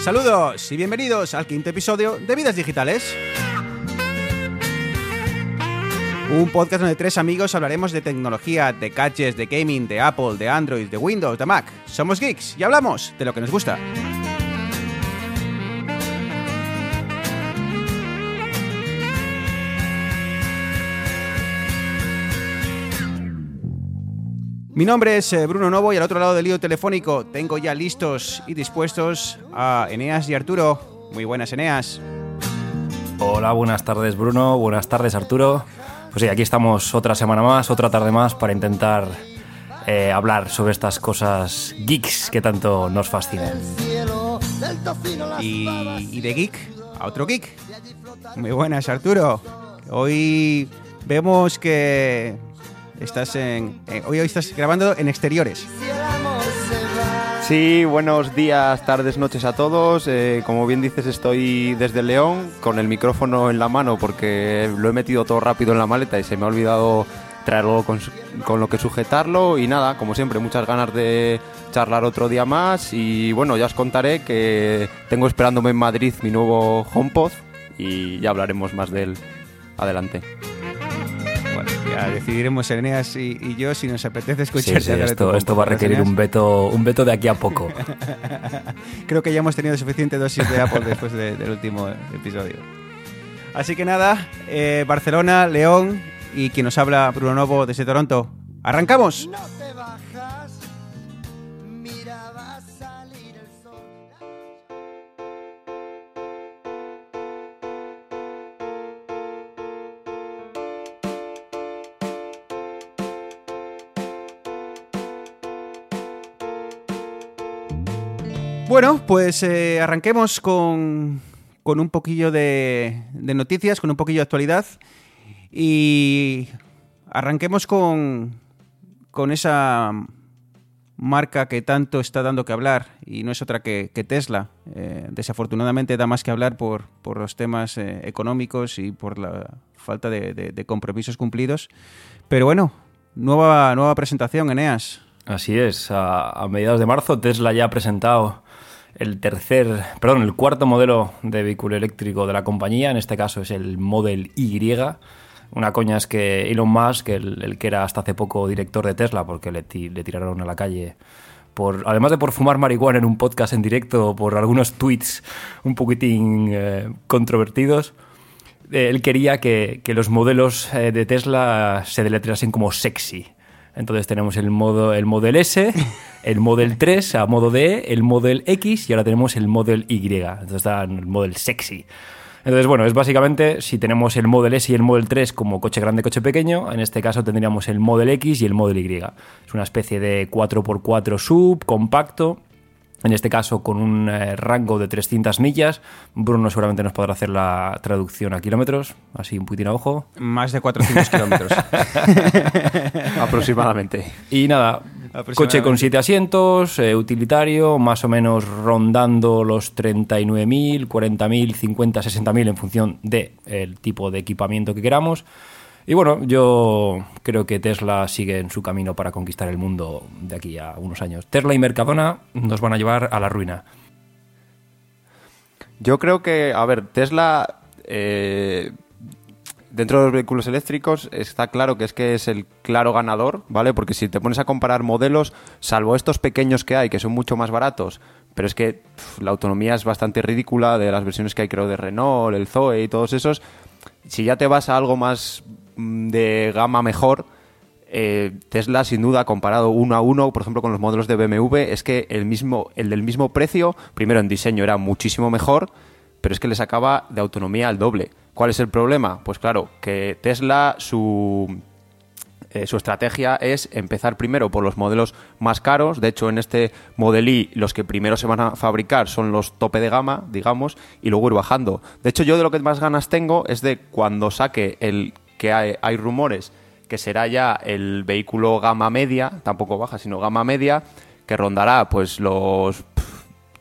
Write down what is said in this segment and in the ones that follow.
Saludos y bienvenidos al quinto episodio de Vidas Digitales. Un podcast donde tres amigos hablaremos de tecnología, de gadgets, de gaming, de Apple, de Android, de Windows, de Mac. Somos geeks y hablamos de lo que nos gusta. Mi nombre es eh, Bruno Novo y al otro lado del lío telefónico tengo ya listos y dispuestos a Eneas y Arturo. Muy buenas, Eneas. Hola, buenas tardes Bruno, buenas tardes Arturo. Pues sí, aquí estamos otra semana más, otra tarde más para intentar eh, hablar sobre estas cosas geeks que tanto nos fascinan. Y, y de geek a otro geek. Muy buenas, Arturo. Hoy vemos que estás en, hoy, hoy estás grabando en exteriores. Sí, buenos días, tardes, noches a todos. Eh, como bien dices, estoy desde León con el micrófono en la mano porque lo he metido todo rápido en la maleta y se me ha olvidado traerlo con, con lo que sujetarlo. Y nada, como siempre, muchas ganas de charlar otro día más. Y bueno, ya os contaré que tengo esperándome en Madrid mi nuevo HomePod y ya hablaremos más de él adelante. Ya decidiremos Eneas y, y yo si nos apetece Sí, escuchar. sí, esto, esto va a requerir un veto, un veto de aquí a poco. Creo que ya hemos tenido suficiente dosis de Apple después de- del último episodio. Así que nada, eh, Barcelona, León y quien nos habla, Bruno Novo desde Toronto. ¡Arrancamos! Bueno, pues eh, arranquemos con, con un poquillo de, de noticias, con un poquillo de actualidad. Y arranquemos con, con esa marca que tanto está dando que hablar y no es otra que, Tesla. Eh, desafortunadamente da más que hablar por, por los temas eh, económicos y por la falta de, compromisos cumplidos. Pero bueno, nueva, nueva presentación, Eneas. Así es, a mediados de marzo Tesla ya ha presentado el tercer, perdón, el cuarto modelo de vehículo eléctrico de la compañía, en este caso es el Model Y. Una coña es que Elon Musk, el, el que era hasta hace poco director de Tesla, porque le, ti- le tiraron a la calle por, además de por fumar marihuana en un podcast en directo, por algunos tweets un poquitín eh, controvertidos, eh, él quería que, los modelos eh, de Tesla se deletreasen como sexy. Entonces tenemos el modo el Model S, el Model 3 a modo D, el Model X y ahora tenemos el Model Y. Entonces está el Model Sexy. Entonces, bueno, es básicamente si tenemos el Model S y el Model 3 como coche grande, coche pequeño, en este caso tendríamos el Model X y el Model Y. Es una especie de 4x4 sub, compacto, en este caso con un eh, rango de 300 millas. Bruno seguramente nos podrá hacer la traducción a kilómetros, así un putín a ojo. Más de 400 kilómetros. Aproximadamente. Y nada, Aproximadamente. coche con 7 asientos, eh, utilitario, más o menos rondando los 39.000, 40.000, 50, 60.000 en función del tipo de equipamiento que queramos. Y bueno, yo creo que Tesla sigue en su camino para conquistar el mundo de aquí a unos años. Tesla y Mercadona nos van a llevar a la ruina. Yo creo que, a ver, Tesla, eh, dentro de los vehículos eléctricos, está claro que es que es el claro ganador, ¿vale? Porque si te pones a comparar modelos, salvo estos pequeños que hay, que son mucho más baratos, pero es que la autonomía es bastante ridícula de las versiones que hay, creo, de Renault, el Zoe y todos esos. Si ya te vas a algo más de gama mejor, eh, Tesla, sin duda, comparado uno a uno, por ejemplo, con los modelos de BMW, es que el, mismo, el del mismo precio, primero en diseño era muchísimo mejor, pero es que le sacaba de autonomía al doble. ¿Cuál es el problema? Pues claro, que Tesla, su, eh, su estrategia es empezar primero por los modelos más caros. De hecho, en este Model Y, los que primero se van a fabricar son los tope de gama, digamos, y luego ir bajando. De hecho, yo de lo que más ganas tengo es de cuando saque el que hay, hay rumores que será ya el vehículo gama media, tampoco baja, sino gama media, que rondará pues los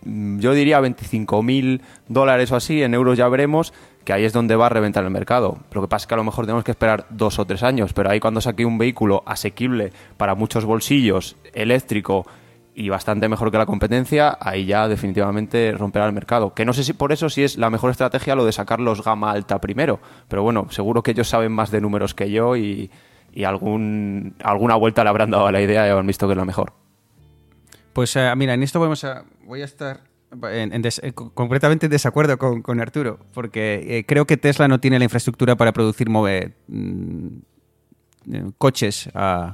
yo diría 25 mil dólares o así, en euros ya veremos, que ahí es donde va a reventar el mercado. Lo que pasa es que a lo mejor tenemos que esperar dos o tres años, pero ahí cuando saque un vehículo asequible para muchos bolsillos, eléctrico y bastante mejor que la competencia, ahí ya definitivamente romperá el mercado. Que no sé si por eso si es la mejor estrategia lo de sacar los gama alta primero, pero bueno, seguro que ellos saben más de números que yo y, algún, alguna vuelta le habrán dado a la idea y habrán visto que es la mejor. Pues uh, mira, en esto vamos a, voy a estar en, completamente en desacuerdo con, Arturo, porque eh, creo que Tesla no tiene la infraestructura para producir mm, eh, coches uh,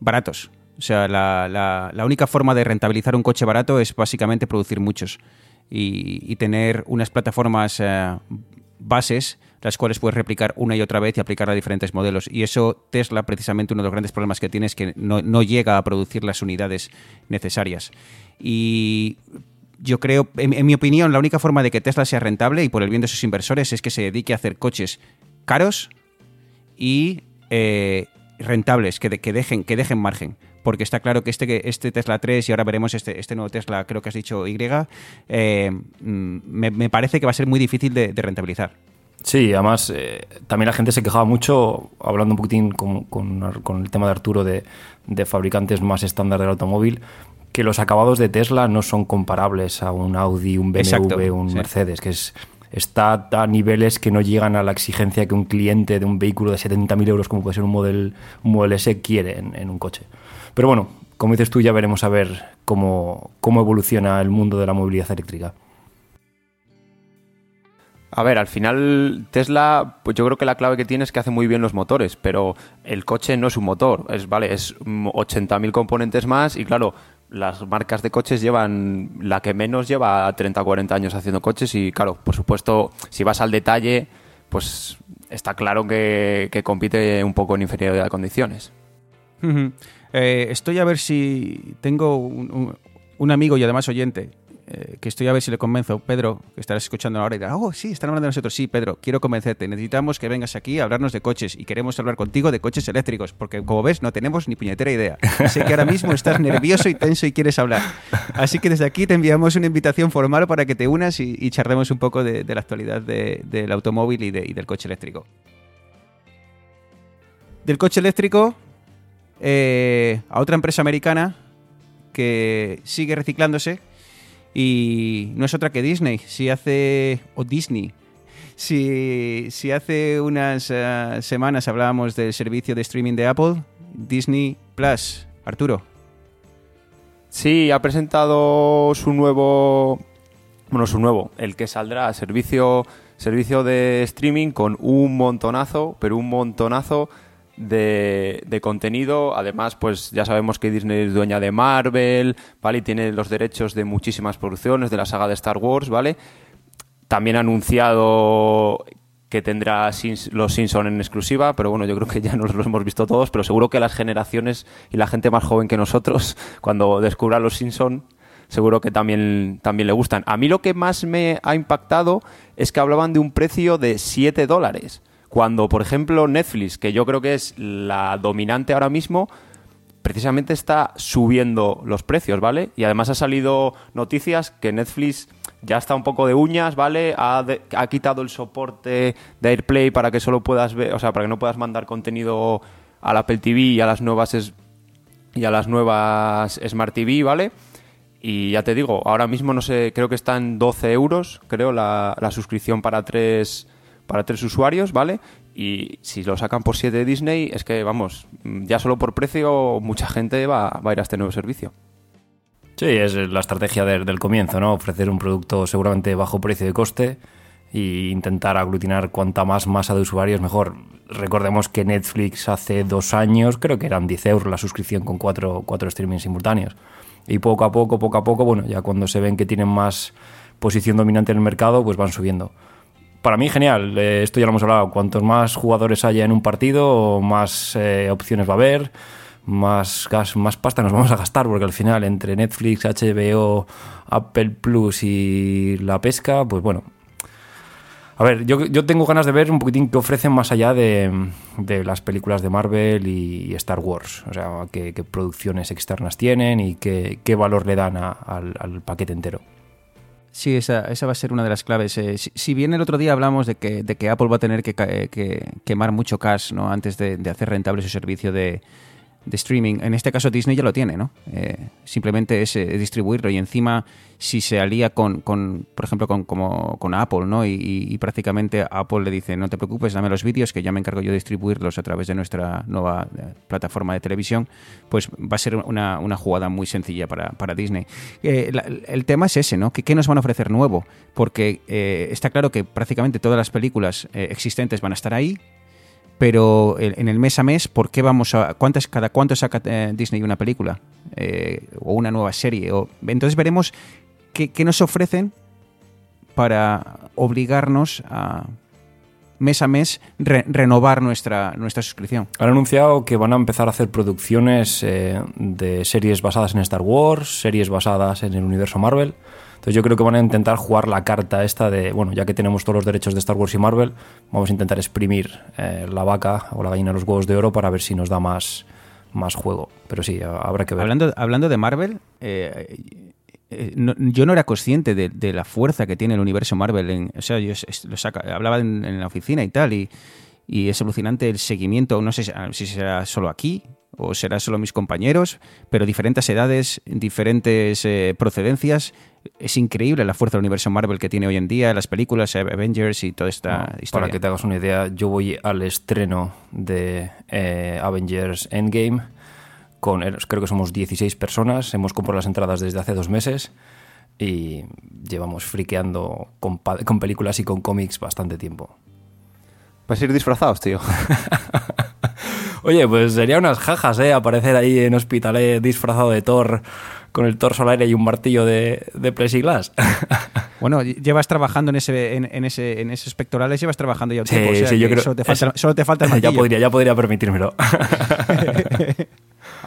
baratos. O sea, la, única forma de rentabilizar un coche barato es básicamente producir muchos y, tener unas plataformas eh, bases las cuales puedes replicar una y otra vez y aplicar a diferentes modelos. Y eso Tesla, precisamente uno de los grandes problemas que tiene es que no, llega a producir las unidades necesarias. Y yo creo, en, mi opinión, la única forma de que Tesla sea rentable y por el bien de sus inversores es que se dedique a hacer coches caros y eh, rentables, que dejen margen porque está claro que este, este Tesla 3 y ahora veremos este, este nuevo Tesla, creo que has dicho Y, eh, mm, me, parece que va a ser muy difícil de, rentabilizar. Sí, además eh, también la gente se quejaba mucho, hablando un poquitín con, el tema de Arturo, de, fabricantes más estándar del automóvil, que los acabados de Tesla no son comparables a un Audi, un BMW, un Mercedes, que es está a niveles que no llegan a la exigencia que un cliente de un vehículo de 70.000 euros, como puede ser un Model, un Model S, quiere en, un coche. Pero bueno, como dices tú, ya veremos a ver cómo, cómo evoluciona el mundo de la movilidad eléctrica. A ver, al final Tesla, pues yo creo que la clave que tiene es que hace muy bien los motores, pero el coche no es un motor, es vale, es 80.000 componentes más y claro, las marcas de coches llevan la que menos lleva 30 o 40 años haciendo coches y claro, por supuesto, si vas al detalle, pues está claro que, compite un poco en inferioridad de condiciones. Eh, estoy a ver si tengo un, amigo y además oyente eh, que estoy a ver si le convenzo. Pedro, que estarás escuchando ahora y dirá, oh, sí, están hablando de nosotros. Sí, Pedro, quiero convencerte. Necesitamos que vengas aquí a hablarnos de coches y queremos hablar contigo de coches eléctricos, porque como ves, no tenemos ni puñetera idea. sé que ahora mismo estás nervioso y tenso y quieres hablar. Así que desde aquí te enviamos una invitación formal para que te unas y, charlemos un poco de, la actualidad del automóvil y del coche eléctrico. Del coche eléctrico eh, a otra empresa americana que sigue reciclándose y no es otra que Disney. Si hace. o Disney. Si, si hace unas eh, semanas hablábamos del servicio de streaming de Apple, Disney Plus. Arturo. Sí, ha presentado su nuevo. Bueno, su nuevo, el que saldrá, servicio, servicio de streaming con un montonazo, pero un montonazo de, contenido. Además, pues ya sabemos que Disney es dueña de Marvel, ¿vale? Y tiene los derechos de muchísimas producciones de la saga de Star Wars, ¿vale? También ha anunciado que tendrá los Simpson en exclusiva, pero bueno, yo creo que ya nos lo hemos visto todos, pero seguro que las generaciones y la gente más joven que nosotros, cuando descubra los Simpson, seguro que también, también le gustan. A mí lo que más me ha impactado es que hablaban de un precio de 7 dólares. Cuando, por ejemplo, Netflix, que yo creo que es la dominante ahora mismo, precisamente está subiendo los precios, ¿vale? Y además ha salido noticias que Netflix ya está un poco de uñas, ¿vale? Ha, quitado el soporte de AirPlay para que solo puedas ver, o sea, para que no puedas mandar contenido al Apple TV y a las nuevas y a las nuevas Smart TV, ¿vale? Y ya te digo, ahora mismo no sé, creo que está en 12 euros, creo, la, la suscripción para tres para tres usuarios, ¿vale? Y si lo sacan por 7 de Disney, es que, vamos, ya solo por precio mucha gente va, a ir a este nuevo servicio. Sí, es la estrategia del comienzo, ¿no? Ofrecer un producto seguramente bajo precio de coste e intentar aglutinar cuanta más masa de usuarios mejor. Recordemos que Netflix hace dos años creo que eran 10 euros la suscripción con cuatro, cuatro streamings simultáneos. Y poco a poco, poco a poco, bueno, ya cuando se ven que tienen más posición dominante en el mercado, pues van subiendo para mí genial. Esto ya lo hemos hablado. Cuantos más jugadores haya en un partido, más eh, opciones va a haber, más gas, más pasta nos vamos a gastar, porque al final entre Netflix, HBO, Apple Plus y la pesca, pues bueno. A ver, yo, tengo ganas de ver un poquitín qué ofrecen más allá de, las películas de Marvel y, Star Wars. O sea, qué, producciones externas tienen y qué, valor le dan al paquete entero. Sí, esa, esa va a ser una de las claves. Eh, si, bien el otro día hablamos de que, de que Apple va a tener que, quemar mucho cash ¿no? antes de, hacer rentable su servicio de, de streaming. En este caso Disney ya lo tiene, ¿no? Eh, simplemente es eh, distribuirlo y encima si se alía con, con por ejemplo, con, como, con Apple, ¿no? Y, prácticamente Apple le dice, no te preocupes, dame los vídeos que ya me encargo yo de distribuirlos a través de nuestra nueva eh, plataforma de televisión, pues va a ser una, una jugada muy sencilla para, para Disney. el tema es ese, ¿no? ¿Qué, nos van a ofrecer nuevo? Porque está claro que prácticamente todas las películas existentes van a estar ahí, pero en el mes a mes, ¿por qué vamos a cuántas cada cuánto saca eh, Disney una película eh, o una nueva serie? O, entonces veremos qué, nos ofrecen para obligarnos a mes a mes renovar nuestra, nuestra suscripción. Han anunciado que van a empezar a hacer producciones eh, de series basadas en Star Wars, series basadas en el universo Marvel. Entonces yo creo que van a intentar jugar la carta esta de, bueno, ya que tenemos todos los derechos de Star Wars y Marvel, vamos a intentar exprimir eh, la vaca o la gallina de los huevos de oro para ver si nos da más, más juego. Pero sí, habrá que ver. Hablando, hablando de Marvel, eh, eh, yo no era consciente de, la fuerza que tiene el universo Marvel. O sea, yo hablaba en, la oficina y tal, y es alucinante el seguimiento. No sé si será solo aquí o será solo mis compañeros, pero diferentes edades, diferentes eh, procedencias. Es increíble la fuerza del universo Marvel que tiene hoy en día, las películas, eh, Avengers y toda esta historia. Para que te hagas una idea, yo voy al estreno de eh, Avengers Endgame. Con, creo que somos 16 personas, hemos comprado las entradas desde hace dos meses y llevamos friqueando con, con películas y con cómics bastante tiempo. Vas a ir disfrazados, tío. Oye, pues sería unas jajas, ¿eh? Aparecer ahí en Hospitalet disfrazado de Thor con el torso al aire y un martillo de, de plexiglas. Bueno, llevas trabajando en ese, en, ese, en esos pectorales, llevas trabajando ya un tiempo. Sí, yo creo solo te falta, solo te falta el martillo. Ya podría, ya podría permitírmelo.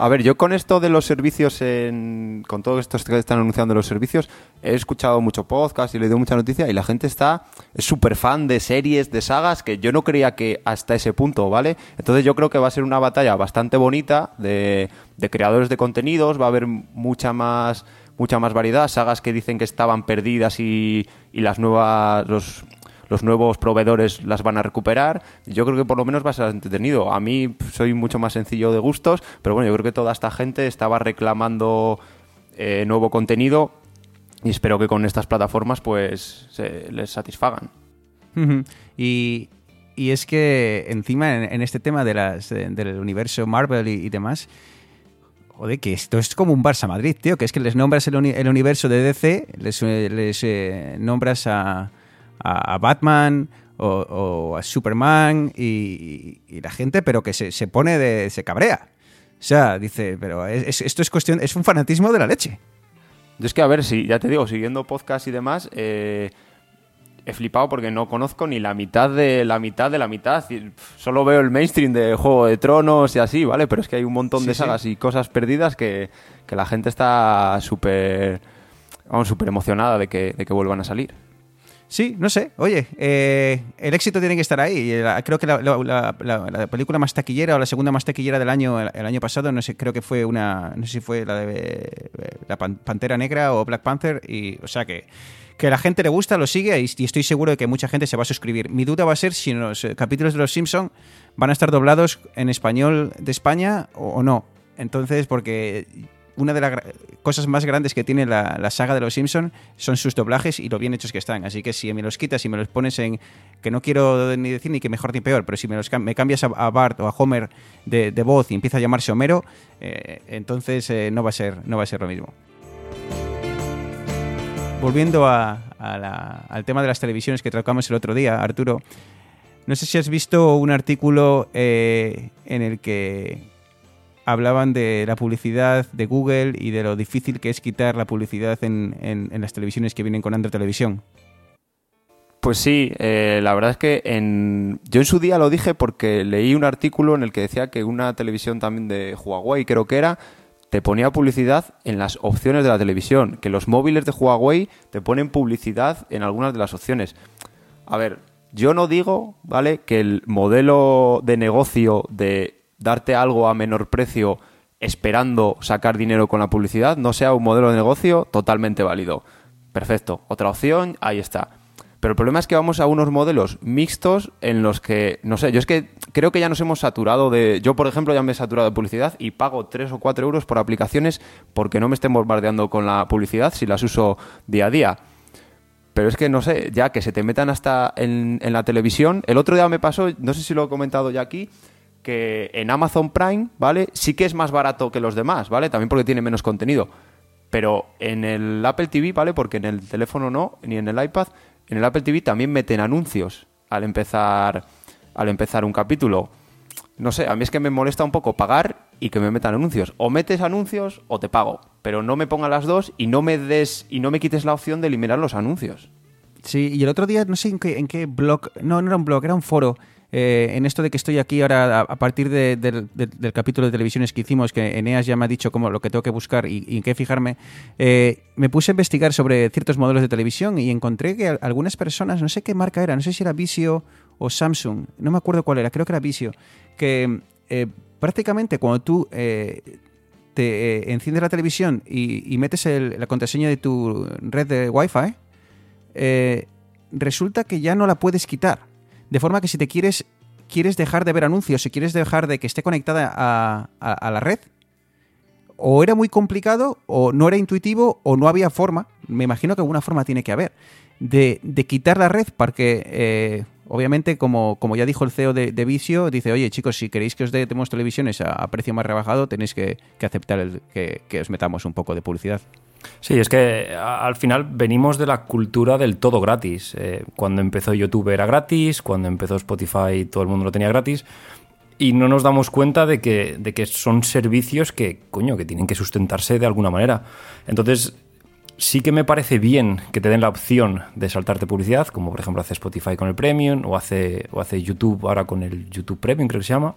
A ver, yo con esto de los servicios, en, con todo esto que están anunciando los servicios, he escuchado mucho podcast y he leído mucha noticia y la gente está súper fan de series, de sagas, que yo no creía que hasta ese punto, ¿vale? Entonces yo creo que va a ser una batalla bastante bonita de, de creadores de contenidos, va a haber mucha más mucha más variedad, sagas que dicen que estaban perdidas y, y las nuevas los los nuevos proveedores las van a recuperar. Yo creo que por lo menos va a ser entretenido. A mí soy mucho más sencillo de gustos, pero bueno, yo creo que toda esta gente estaba reclamando eh, nuevo contenido y espero que con estas plataformas pues se les satisfagan. y, y, es que encima en, este tema de las, del universo Marvel y, demás, joder, que esto es como un Barça Madrid, tío, que es que les nombras el, universo de DC, les, les eh, nombras a, a, Batman o, a Superman y, la gente, pero que se, pone de. se cabrea. O sea, dice, pero esto es cuestión, es un fanatismo de la leche. Yo es que, a ver, si ya te digo, siguiendo podcast y demás, eh, he flipado porque no conozco ni la mitad de la mitad de la mitad. Solo veo el mainstream de Juego de Tronos y así, ¿vale? Pero es que hay un montón de sagas y cosas perdidas que, la gente está súper, vamos, súper emocionada de que, de que vuelvan a salir. Sí, no sé. Oye, eh, el éxito tiene que estar ahí. Creo que la, película más taquillera o la segunda más taquillera del año, el, año pasado, no sé, creo que fue una, no sé si fue la de la Pantera Negra o Black Panther. Y, o sea que que la gente le gusta, lo sigue y, estoy seguro de que mucha gente se va a suscribir. Mi duda va a ser si los eh, capítulos de Los Simpson van a estar doblados en español de España o no. Entonces, porque una de las cosas más grandes que tiene la, saga de los Simpsons son sus doblajes y lo bien hechos que están. Así que si me los quitas y me los pones en. que no quiero ni decir ni que mejor ni peor, pero si me, los, me cambias a, Bart o a Homer de, voz y empieza a llamarse Homero, eh, entonces eh, no, va a ser, no va a ser lo mismo. Volviendo al tema de las televisiones que tocamos el otro día, Arturo, no sé si has visto un artículo eh, en el que hablaban de la publicidad de Google y de lo difícil que es quitar la publicidad en, las televisiones que vienen con Android Televisión. Pues sí, eh, la verdad es que en... yo en su día lo dije porque leí un artículo en el que decía que una televisión también de Huawei, creo que era, te ponía publicidad en las opciones de la televisión, que los móviles de Huawei te ponen publicidad en algunas de las opciones. A ver, yo no digo, ¿vale?, que el modelo de negocio de darte algo a menor precio esperando sacar dinero con la publicidad no sea un modelo de negocio totalmente válido. Perfecto, otra opción, ahí está. Pero el problema es que vamos a unos modelos mixtos en los que, no sé, yo es que creo que ya nos hemos saturado de... Yo, por ejemplo, ya me he saturado de publicidad y pago 3 o 4 euros por aplicaciones porque no me estén bombardeando con la publicidad si las uso día a día. Pero es que, no sé, ya que se te metan hasta en, en la televisión. El otro día me pasó, no sé si lo he comentado ya aquí, que en Amazon Prime, ¿vale? Sí que es más barato que los demás, ¿vale? También porque tiene menos contenido. Pero en el Apple TV, ¿vale? Porque en el teléfono no, ni en el iPad, en el Apple TV también meten anuncios al empezar, al empezar un capítulo. No sé, a mí es que me molesta un poco pagar y que me metan anuncios. O metes anuncios o te pago. Pero no me ponga las dos y no me des y no me quites la opción de eliminar los anuncios. Sí, y el otro día, no sé en qué, en qué blog, no, no era un blog, era un foro, eh, en esto de que estoy aquí ahora a, partir de, del capítulo de televisiones que hicimos, que Eneas ya me ha dicho cómo lo que tengo que buscar y, en qué fijarme, eh, me puse a investigar sobre ciertos modelos de televisión y encontré que algunas personas, no sé qué marca era, no sé si era Visio o Samsung, no me acuerdo cuál era, creo que era Visio, que eh, prácticamente cuando tú te enciendes la televisión y, metes la contraseña de tu red de Wi-Fi, resulta que ya no la puedes quitar. De forma que si te quieres, quieres dejar de ver anuncios, si quieres dejar de que esté conectada a, la red, o era muy complicado, o no era intuitivo, o no había forma, me imagino que alguna forma tiene que haber, de, quitar la red porque, eh, obviamente, como, como ya dijo el CEO de, Vicio, dice, oye chicos, si queréis que os demos televisiones a, precio más rebajado, tenéis que, aceptar el, que os metamos un poco de publicidad. Sí, es que al final venimos de la cultura del todo gratis. Eh, cuando empezó YouTube era gratis, cuando empezó Spotify todo el mundo lo tenía gratis. Y no nos damos cuenta de que, de que son servicios que, coño, que tienen que sustentarse de alguna manera. Entonces, sí que me parece bien que te den la opción de saltarte publicidad, como por ejemplo hace Spotify con el Premium o hace, o hace YouTube ahora con el YouTube Premium, creo que se llama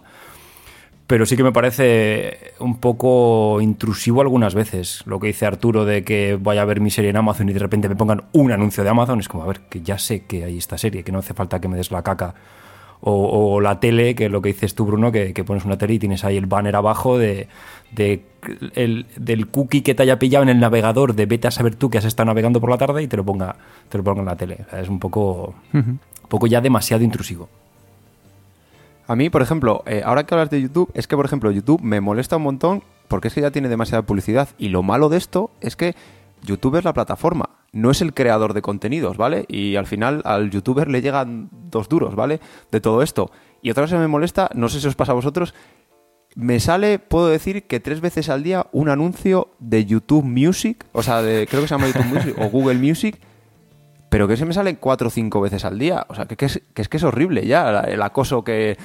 pero sí que me parece un poco intrusivo algunas veces. Lo que dice Arturo de que vaya a ver mi serie en Amazon y de repente me pongan un anuncio de Amazon, es como, a ver, que ya sé que hay esta serie, que no hace falta que me des la caca. O, la tele, que es lo que dices tú, Bruno, que, pones una tele y tienes ahí el banner abajo de, del cookie que te haya pillado en el navegador de vete a saber tú que has estado navegando por la tarde y te lo ponga, te lo ponga en la tele. es un poco, un poco ya demasiado intrusivo. A mí, por ejemplo, eh, ahora que hablas de YouTube, es que, por ejemplo, YouTube me molesta un montón porque es que ya tiene demasiada publicidad. Y lo malo de esto es que YouTube es la plataforma, no es el creador de contenidos, ¿vale? Y al final al youtuber le llegan dos duros, ¿vale? De todo esto. Y otra cosa que me molesta, no sé si os pasa a vosotros, me sale, puedo decir, que tres veces al día un anuncio de YouTube Music, o sea, de, creo que se llama YouTube Music o Google Music, pero que se me salen cuatro o cinco veces al día. O sea, que, es, que es horrible ya el acoso que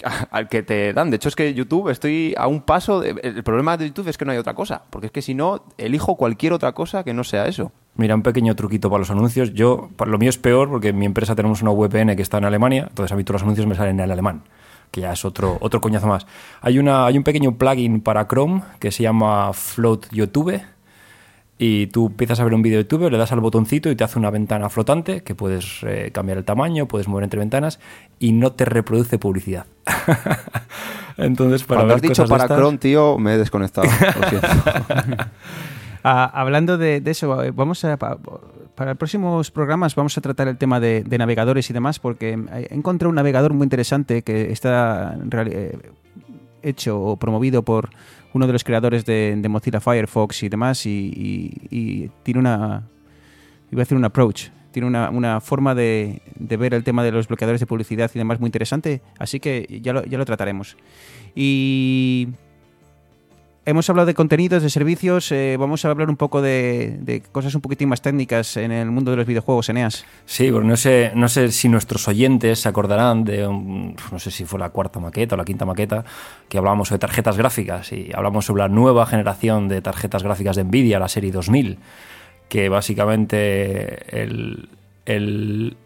al que te dan. De hecho, es que YouTube estoy a un paso. el problema de YouTube es que no hay otra cosa. Porque es que si no, elijo cualquier otra cosa que no sea eso. Mira, un pequeño truquito para los anuncios. Yo, lo mío es peor porque en mi empresa tenemos una VPN que está en Alemania. Entonces, a mí todos los anuncios me salen en el alemán que ya es otro, otro coñazo más. Hay, una, hay un pequeño plugin para Chrome que se llama Float YouTube y tú empiezas a ver un vídeo de YouTube, le das al botoncito y te hace una ventana flotante que puedes eh, cambiar el tamaño, puedes mover entre ventanas y no te reproduce publicidad. Entonces, para Cuando has dicho para Chrome, tío, me he desconectado. Ah, hablando de, eso, eh, vamos a, para próximos programas vamos a tratar el tema de, navegadores y demás, porque he encontrado un navegador muy interesante que está eh, hecho o promovido por uno de los creadores de, Mozilla Firefox y demás, y, tiene una, iba a decir un approach, tiene una, forma de, de, ver el tema de los bloqueadores de publicidad y demás muy interesante, así que ya ya lo trataremos. Y hemos hablado de contenidos, de servicios, eh, vamos a hablar un poco de, cosas un poquitín más técnicas en el mundo de los videojuegos, Eneas. Sí, porque no sé, no sé si nuestros oyentes se acordarán de, no sé si fue la cuarta maqueta o la quinta maqueta, que hablábamos sobre tarjetas gráficas y hablamos sobre la nueva generación de tarjetas gráficas de Nvidia, la serie 2000, que básicamente el, el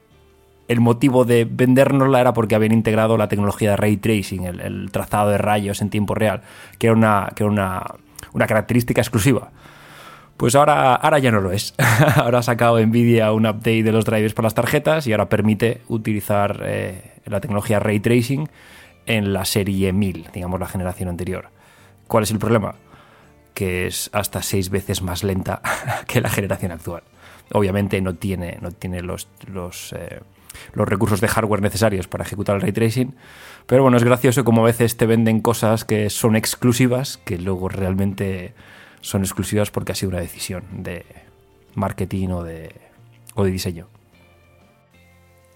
el motivo de vendérnosla era porque habían integrado la tecnología de ray tracing, el, trazado de rayos en tiempo real, que era una, que una, característica exclusiva. Pues ahora, ahora ya no lo es. ahora ha sacado Nvidia un update de los drivers para las tarjetas y ahora permite utilizar eh, la tecnología ray tracing en la serie 1000, digamos la generación anterior. ¿Cuál es el problema? Que es hasta seis veces más lenta que la generación actual. Obviamente no tiene, no tiene los, los, eh, los recursos de hardware necesarios para ejecutar el ray tracing. Pero bueno, es gracioso como a veces te venden cosas que son exclusivas, que luego realmente son exclusivas porque ha sido una decisión de marketing o de, o de diseño.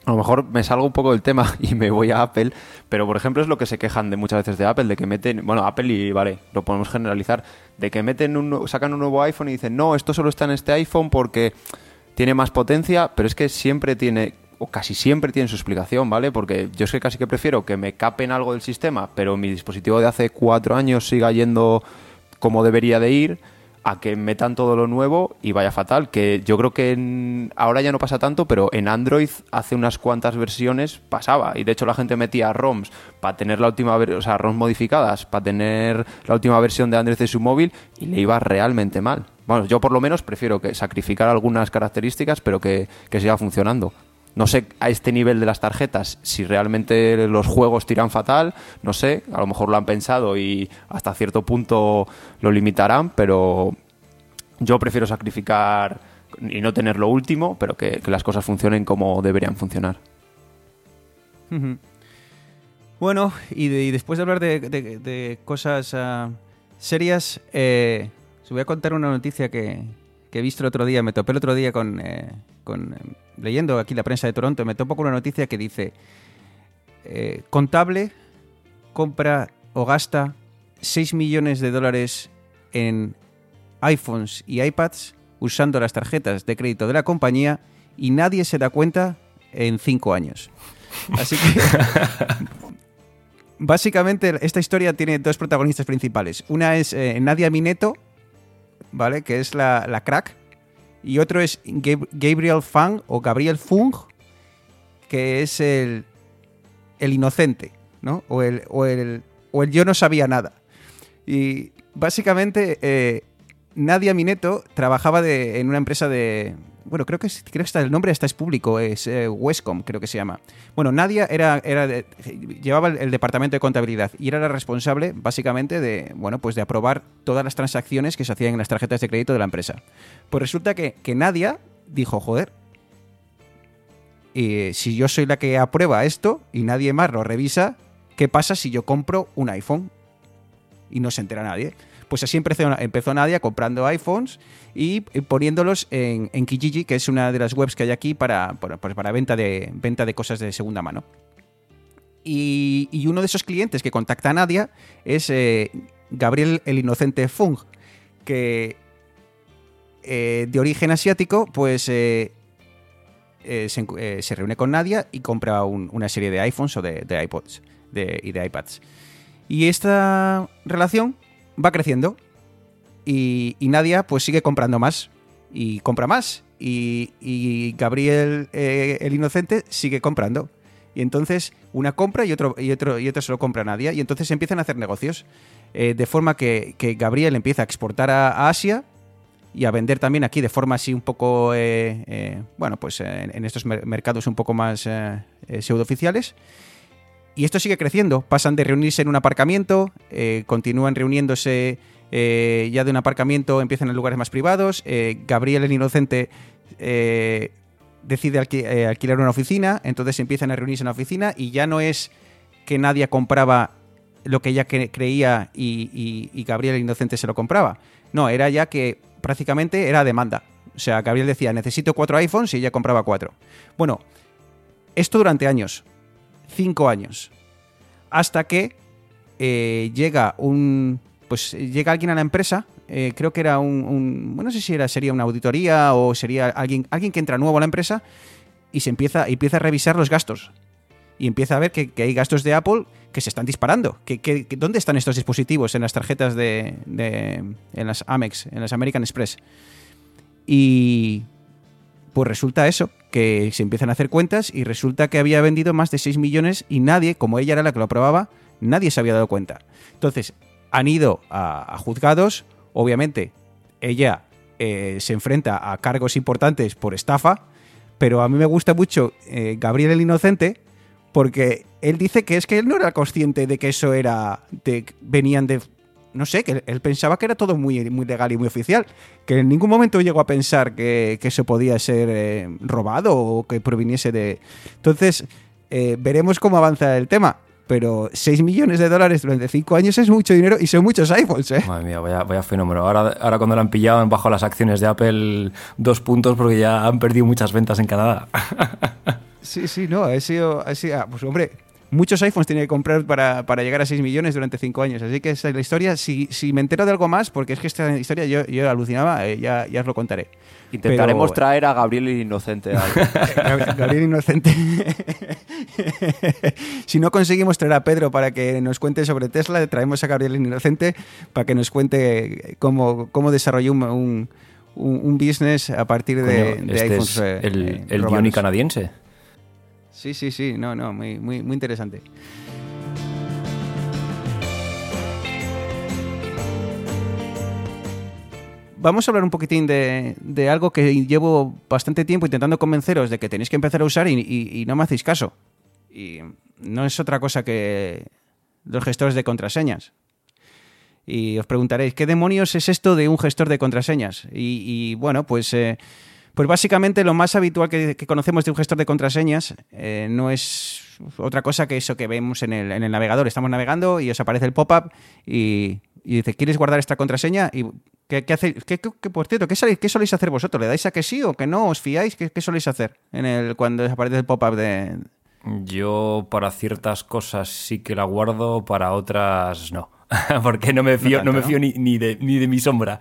A lo mejor me salgo un poco del tema y me voy a Apple, pero por ejemplo es lo que se quejan de muchas veces de Apple, de que meten, bueno, Apple y vale, lo podemos generalizar, de que meten un, sacan un nuevo iPhone y dicen, no, esto solo está en este iPhone porque tiene más potencia, pero es que siempre tiene, o casi siempre tiene su explicación, ¿vale? Porque yo es que casi que prefiero que me capen algo del sistema, pero mi dispositivo de hace cuatro años siga yendo como debería de ir, a que metan todo lo nuevo y vaya fatal. Que yo creo que ahora ya no pasa tanto, pero en Android hace unas cuantas versiones pasaba. Y de hecho la gente metía ROMs para tener la última, o sea, ROMs modificadas para tener la última versión de Android de su móvil y le iba realmente mal. Bueno, yo por lo menos prefiero que sacrificar algunas características, pero que, que siga funcionando. No sé a este nivel de las tarjetas si realmente los juegos tiran fatal, no sé, a lo mejor lo han pensado y hasta cierto punto lo limitarán, pero yo prefiero sacrificar y no tener lo último, pero que, las cosas funcionen como deberían funcionar. Bueno, y, después de hablar de, cosas ah, serias, eh, os voy a contar una noticia que, he visto el otro día, me topé el otro día con, eh, eh, leyendo aquí la prensa de Toronto, me topo con una noticia que dice, contable compra o gasta 6 millones de dólares en iPhones y iPads usando las tarjetas de crédito de la compañía y nadie se da cuenta en cinco años. Así que básicamente esta historia tiene dos protagonistas principales. Una es eh, Nadia Mineto, ¿vale? Que es la, crack. Y otro es Gabriel Fung o Gabriel Fung, que es el, el inocente, ¿no? O el, o, el, o el yo no sabía nada. Y básicamente eh, Nadia Mineto trabajaba en una empresa de... Bueno, creo que, creo que está, el nombre está es público, es eh, Westcom, creo que se llama. Bueno, Nadia era, era llevaba el, departamento de contabilidad y era la responsable, básicamente, de, bueno, pues de aprobar todas las transacciones que se hacían en las tarjetas de crédito de la empresa. Pues resulta que, que Nadia dijo, joder, y si yo soy la que aprueba esto y nadie más lo revisa, ¿qué pasa si yo compro un iPhone? Y no se entera nadie. Pues así empezó, empezó Nadia comprando iPhones y poniéndolos en, Kijiji, que es una de las webs que hay aquí para, para, pues venta, de, venta de cosas de segunda mano. Y, uno de esos clientes que contacta a Nadia es eh, Gabriel el Inocente Fung, que eh, de origen asiático, pues eh, se, reúne con Nadia y compra una serie de iPhones o de, iPods y de iPads. Y esta relación va creciendo y, Nadia pues sigue comprando más y compra más y, Gabriel eh, el inocente sigue comprando. Y entonces una compra y otro, y otro, y otro se lo compra a Nadia y entonces empiezan a hacer negocios. Eh, de forma que, Gabriel empieza a exportar a, Asia y a vender también aquí de forma así un poco, eh, bueno, pues en, estos mercados un poco más pseudooficiales. Y esto sigue creciendo. Pasan de reunirse en un aparcamiento, eh, continúan reuniéndose eh, ya de un aparcamiento, empiezan en lugares más privados. Eh, Gabriel el Inocente decide alquilar una oficina, entonces empiezan a reunirse en la oficina y ya no es que nadie compraba lo que ella creía y, Gabriel el Inocente se lo compraba. No, era ya que prácticamente era demanda. O sea, Gabriel decía, necesito cuatro iPhones y ella compraba cuatro. Bueno, esto durante años cinco años. Hasta que eh, llega un. Pues llega alguien a la empresa. Eh, creo que era un, Bueno, no sé si era, sería una auditoría o sería alguien, alguien que entra nuevo a la empresa y se empieza, empieza a revisar los gastos. Y empieza a ver que, hay gastos de Apple que se están disparando. Que, ¿Dónde están estos dispositivos en las tarjetas de, de. en las Amex, en las American Express? Y pues resulta eso, que se empiezan a hacer cuentas y resulta que había vendido más de 6 millones y nadie, como ella era la que lo aprobaba, nadie se había dado cuenta. Entonces, han ido a, juzgados, obviamente, ella eh, se enfrenta a cargos importantes por estafa, pero a mí me gusta mucho eh, Gabriel el Inocente porque él dice que es que él no era consciente de que eso era, de, venían de no sé, que él pensaba que era todo muy, muy legal y muy oficial, que en ningún momento llegó a pensar que, que eso podía ser eh, robado o que proviniese de... Entonces, eh, veremos cómo avanza el tema. Pero 6 millones de dólares durante 5 años es mucho dinero y son muchos iPhones, ¿eh? Madre mía, vaya, vaya fenómeno. Ahora, ahora cuando lo han pillado han bajado las acciones de Apple dos puntos porque ya han perdido muchas ventas en Canadá. Sí, sí, no, ha sido, ha sido ah, pues hombre, muchos iPhones tiene que comprar para, para, llegar a 6 millones durante 5 años. Así que esa es la historia. Si, si, me entero de algo más, porque es que esta historia yo, yo alucinaba, eh, ya, ya os lo contaré. Intentaremos Pero... traer a Gabriel Inocente. Gabriel Inocente. si no conseguimos traer a Pedro para que nos cuente sobre Tesla, traemos a Gabriel Inocente para que nos cuente cómo, cómo desarrolló un, un, un business a partir de, Coño, de este iPhones. es eh, el, eh, el canadiense. Sí, sí, sí, no, no, muy, muy, muy interesante. Vamos a hablar un poquitín de, algo que llevo bastante tiempo intentando convenceros de que tenéis que empezar a usar y no me hacéis caso. Y no es otra cosa que los gestores de contraseñas. Y os preguntaréis, ¿qué demonios es esto de un gestor de contraseñas? Y, y, bueno, pues, eh, pues básicamente lo más habitual que, que conocemos de un gestor de contraseñas eh, no es otra cosa que eso que vemos en el, en el navegador. Estamos navegando y os aparece el pop-up y, y dice, ¿quieres guardar esta contraseña? Y ¿qué, qué hacéis? ¿Qué, qué- por cierto, ¿qué, soléis, qué soléis hacer vosotros? ¿Le dais a que sí o que no? ¿Os fiáis? ¿Qué, soléis hacer en el, cuando aparece el pop-up de, Yo para ciertas cosas sí que la guardo, para otras no. Porque no me fío, no, tanto, me ¿no? fío ni, ni de, ni de mi sombra.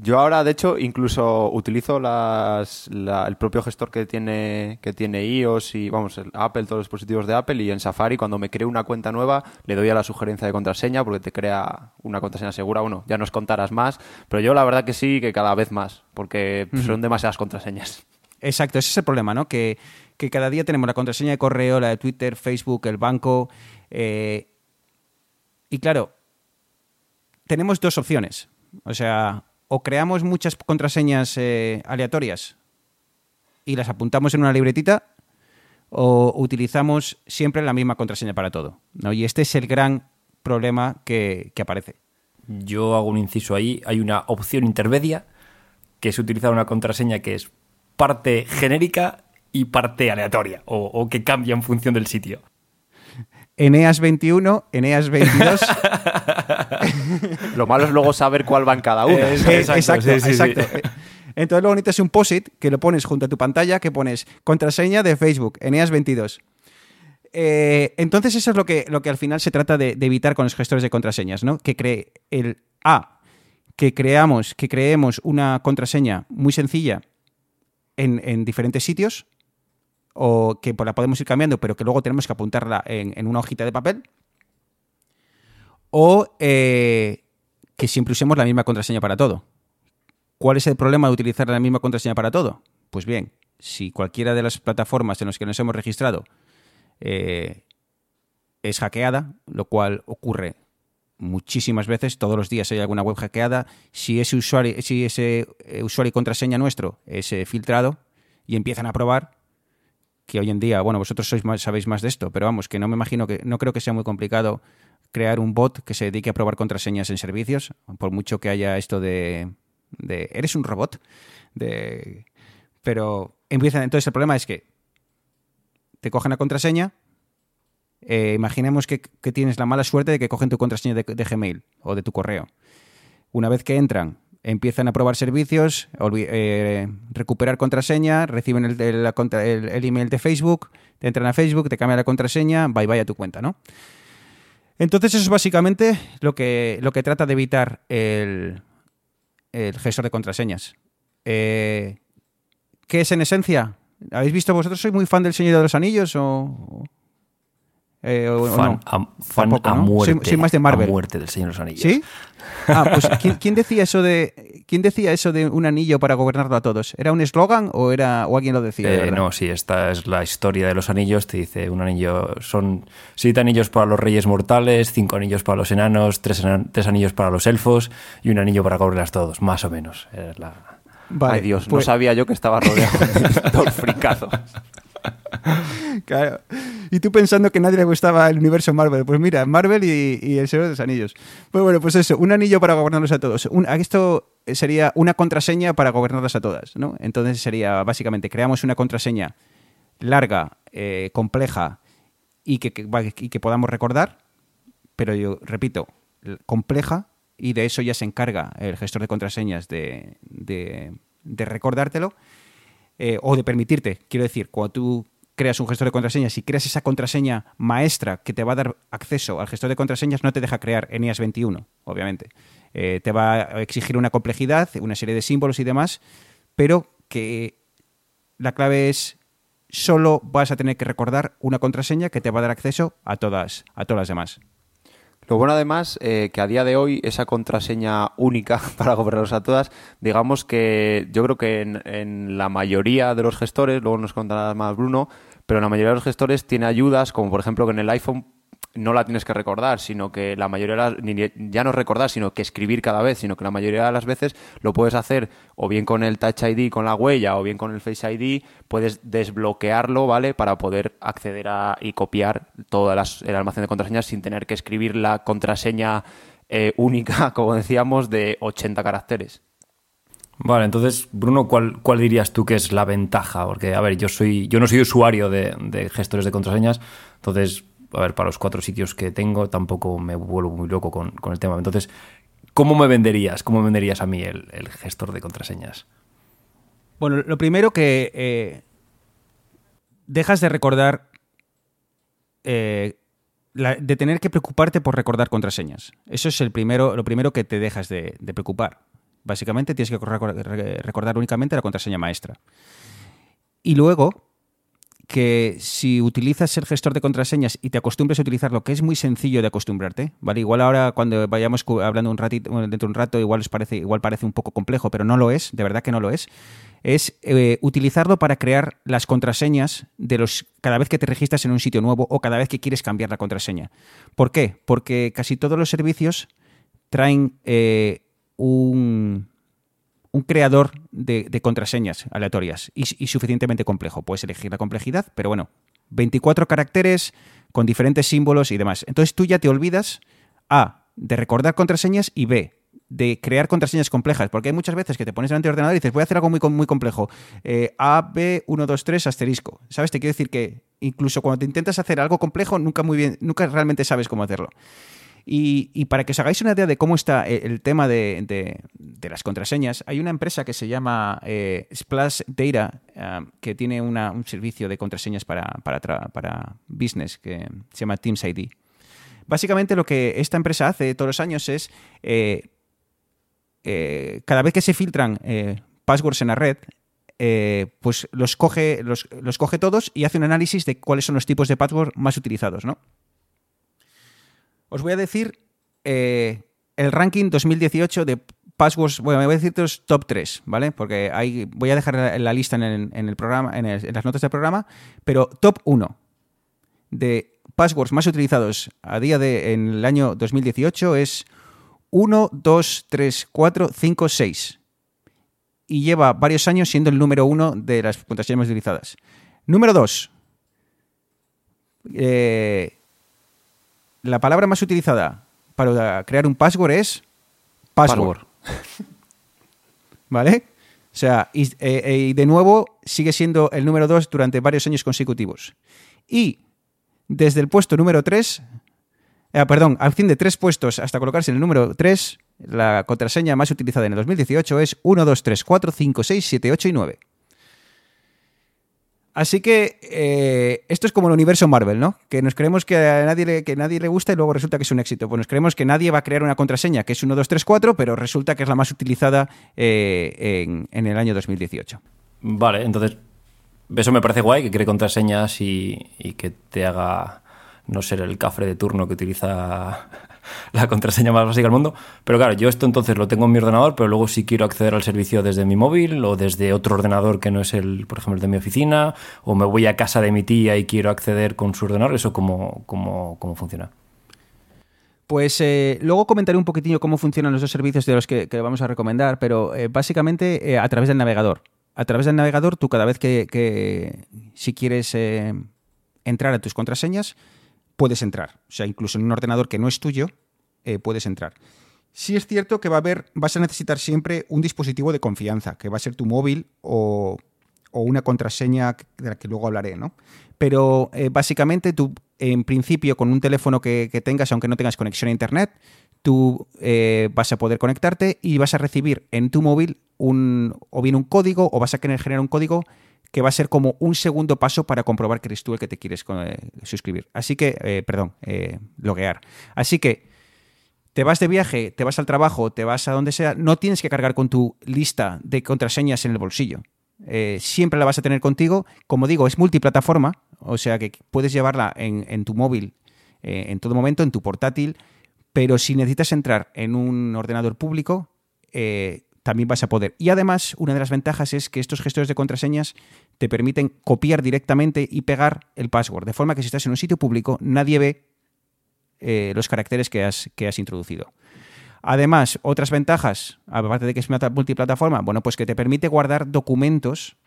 Yo ahora, de hecho, incluso utilizo las, la- el propio gestor que tiene, que tiene iOS y, vamos, el Apple, todos los dispositivos de Apple y en Safari, cuando me creo una cuenta nueva, le doy a la sugerencia de contraseña porque te crea una contraseña segura. Bueno, ya nos contarás más, pero yo la verdad que sí, que cada vez más, porque son demasiadas contraseñas. Exacto, ese es el problema, ¿no? Que, que cada día tenemos la contraseña de correo, la de Twitter, Facebook, el banco. eh, y claro, tenemos dos opciones. O sea, o creamos muchas contraseñas eh, aleatorias y las apuntamos en una libretita, o utilizamos siempre la misma contraseña para todo. ¿no? Y este es el gran problema que, que aparece. Yo hago un inciso ahí. Hay una opción intermedia que es utilizar una contraseña que es parte genérica y parte aleatoria, o, o que cambia en función del sitio. Eneas 21, Eneas 22. Lo malo es luego saber cuál va en cada una. Es- Eh, Exacto, exacto, sí, sí, exacto. sí. Eh, Entonces luego necesitas un POSIT que lo pones junto a tu pantalla que pones contraseña de Facebook, Eneas22. Eh, entonces eso es lo que, lo que al final se trata de, de evitar con los gestores de contraseñas, ¿no? Que cree el A, que creamos, que creemos una contraseña muy sencilla en, en diferentes sitios, o que pues, la podemos ir cambiando, pero que luego tenemos que apuntarla en, en una hojita de papel. O eh, que siempre usemos la misma contraseña para todo. ¿Cuál es el problema de utilizar la misma contraseña para todo? Pues bien, si cualquiera de las plataformas en las que nos hemos registrado eh, es hackeada, lo cual ocurre muchísimas veces, todos los días hay alguna web hackeada, si ese usuario, si ese eh, usuario y contraseña nuestro es eh, filtrado y empiezan a probar, que hoy en día, bueno, vosotros sois más, sabéis más de esto, pero vamos, que no me imagino que, no creo que sea muy complicado crear un bot que se dedique a probar contraseñas en servicios, por mucho que haya esto de, eres un robot, de, pero empiezan, entonces el problema es que te cogen la contraseña, eh, imaginemos que, que tienes la mala suerte de que cogen tu contraseña de, Gmail o de tu correo. Una vez que entran, empiezan a probar servicios, eh, recuperar contraseña, reciben el, el- el email de Facebook, te entran a Facebook, te cambian la contraseña, bye bye a tu cuenta, ¿no? Entonces eso es básicamente lo que, lo que trata de evitar el, el gestor de contraseñas. Eh, ¿Qué es en esencia? ¿Habéis visto vosotros? ¿Sois muy fan del Señor de los Anillos o...? O- eh, o- o Fan, no? a, fan Tampoco, a ¿no? muerte. Soy, soy más de Marvel. A muerte del Señor de los Anillos. ¿Sí? Ah, pues ¿quién, quién decía eso de quién decía eso de un anillo para gobernarlo a todos? ¿Era un eslogan o era o alguien lo decía? de Eh, no, sí, esta es la historia de los anillos. Te dice un anillo, son siete anillos para los reyes mortales, cinco anillos para los enanos, tres, enan- tres anillos para los elfos y un anillo para gobernarlos todos, más o menos. Es la- Vale, Ay Dios, pues- no sabía yo que estaba rodeado de estos fricazos. Y tú pensando que nadie le gustaba el universo Marvel. Pues mira, Marvel y, el Señor de los Anillos. Pues bueno, pues eso, un anillo para gobernarlos a todos. esto sería una contraseña para gobernarlas a todas, ¿no? Entonces sería, básicamente, creamos una contraseña larga, eh, compleja y que, podamos recordar, pero yo repito, compleja y de eso ya se encarga el gestor de contraseñas de, recordártelo eh, o de permitirte. Quiero decir, cuando tú creas un gestor de contraseñas y creas esa contraseña maestra que te va a dar acceso al gestor de contraseñas, no te deja crear ENIAS 21, obviamente. Eh, te va a exigir una complejidad, una serie de símbolos y demás, pero que la clave es solo vas a tener que recordar una contraseña que te va a dar acceso a todas, a todas las demás. Lo bueno además eh, que a día de hoy esa contraseña única para gobernarlos a todas, digamos que yo creo que en, en, la mayoría de los gestores, luego nos contará más Bruno, pero en la mayoría de los gestores tiene ayudas como por ejemplo que en el iPhone no la tienes que recordar, sino que la mayoría de las, ya no recordar, sino que escribir cada vez, sino que la mayoría de las veces lo puedes hacer o bien con el Touch ID, con la huella, o bien con el Face ID, puedes desbloquearlo, ¿vale? Para poder acceder a y copiar todo el almacén de contraseñas sin tener que escribir la contraseña eh, única, como decíamos, de 80 caracteres. Vale, entonces, Bruno, ¿cuál, ¿cuál dirías tú que es la ventaja? Porque, a ver, yo soy, yo no soy usuario de, de gestores de contraseñas, entonces a ver, para los cuatro sitios que tengo tampoco me vuelvo muy loco con, el tema. Entonces, ¿cómo me venderías? ¿Cómo venderías a mí el, gestor de contraseñas? Bueno, lo primero que eh, dejas de recordar, eh, de tener que preocuparte por recordar contraseñas. Eso es el primero, lo primero que te dejas de, de preocupar. Básicamente tienes que recordar únicamente la contraseña maestra. Y luego, que si utilizas el gestor de contraseñas y te acostumbres a utilizarlo, que es muy sencillo de acostumbrarte, ¿vale? Igual ahora cuando vayamos hablando un ratito, dentro de un rato, igual os parece, igual parece un poco complejo, pero no lo es, de verdad que no lo es. Es eh, utilizarlo para crear las contraseñas de los cada vez que te registras en un sitio nuevo o cada vez que quieres cambiar la contraseña. ¿Por qué? Porque casi todos los servicios traen eh, un un creador de, contraseñas aleatorias y, suficientemente complejo. Puedes elegir la complejidad, pero bueno, 24 caracteres con diferentes símbolos y demás. Entonces tú ya te olvidas A, de recordar contraseñas y B, de crear contraseñas complejas, porque hay muchas veces que te pones delante del ordenador y dices, voy a hacer algo muy, muy complejo. Eh, a, B, 1, 2, 3, asterisco. ¿Sabes? Te quiero decir que incluso cuando te intentas hacer algo complejo, nunca muy bien, nunca realmente sabes cómo hacerlo. Y, para que os hagáis una idea de cómo está el, tema de, las contraseñas, hay una empresa que se llama eh, Splash Data, eh, que tiene un servicio de contraseñas para, para, business que se llama Teams ID. Básicamente lo que esta empresa hace todos los años es, eh, cada vez que se filtran passwords en la red, pues los coge, los, los coge todos y hace un análisis de cuáles son los tipos de password más utilizados, ¿no? Os voy a decir eh, el ranking 2018 de passwords. Bueno, me voy a decir los top 3, ¿vale? Porque ahí voy a dejar la, lista en el, programa, en, las notas del programa, pero top 1 de passwords más utilizados a día de en el año 2018 es 1, 2, 3, 4, 5, 6. Y lleva varios años siendo el número uno de las contraseñas más utilizadas. Número 2. Eh, la palabra más utilizada para crear un password es password. ¿Vale? O sea, eh, eh, y, de nuevo sigue siendo el número 2 durante varios años consecutivos. Y desde el puesto número 3, eh, perdón, al fin de tres puestos hasta colocarse en el número 3, la contraseña más utilizada en el 2018 es 1, 2, 3, 4, 5, 6, 7, 8 y 9. Así que eh, esto es como el universo Marvel, ¿no? Que nos creemos que a nadie le, que nadie le gusta y luego resulta que es un éxito. Pues nos creemos que nadie va a crear una contraseña que es 1, 2, 3, 4, pero resulta que es la más utilizada eh, en, el año 2018. Vale, entonces eso me parece guay, que cree contraseñas y, y que te haga no ser el cafre de turno que utiliza la contraseña más básica del mundo. Pero claro, yo esto entonces lo tengo en mi ordenador, pero luego si quiero acceder al servicio desde mi móvil o desde otro ordenador que no es el, por ejemplo, el de mi oficina, o me voy a casa de mi tía y quiero acceder con su ordenador, ¿eso cómo, cómo, cómo funciona? Pues eh, luego comentaré un poquitillo cómo funcionan los dos servicios de los que, vamos a recomendar, pero eh, básicamente eh, a través del navegador. A través del navegador, tú cada vez que, que si quieres entrar a tus contraseñas, puedes entrar. O sea, incluso en un ordenador que no es tuyo, eh, puedes entrar. Sí es cierto que va a haber, vas a necesitar siempre un dispositivo de confianza, que va a ser tu móvil o, una contraseña de la que luego hablaré, ¿no? Pero eh, básicamente tú, en principio, con un teléfono que, tengas, aunque no tengas conexión a Internet, tú eh, vas a poder conectarte y vas a recibir en tu móvil un, o bien un código o vas a querer generar un código que va a ser como un segundo paso para comprobar que eres tú el que te quieres eh, suscribir. Así que, perdón, loguear. Así que te vas de viaje, te vas al trabajo, te vas a donde sea, no tienes que cargar con tu lista de contraseñas en el bolsillo. Eh, siempre la vas a tener contigo. Como digo, es multiplataforma, o sea que puedes llevarla en, tu móvil eh, en todo momento, en tu portátil, pero si necesitas entrar en un ordenador público, eh, también vas a poder. Y además, una de las ventajas es que estos gestores de contraseñas te permiten copiar directamente y pegar el password, de forma que si estás en un sitio público, nadie ve eh, los caracteres que has, que has introducido. Además, otras ventajas, aparte de que es multiplataforma, bueno, pues que te permite guardar documentos.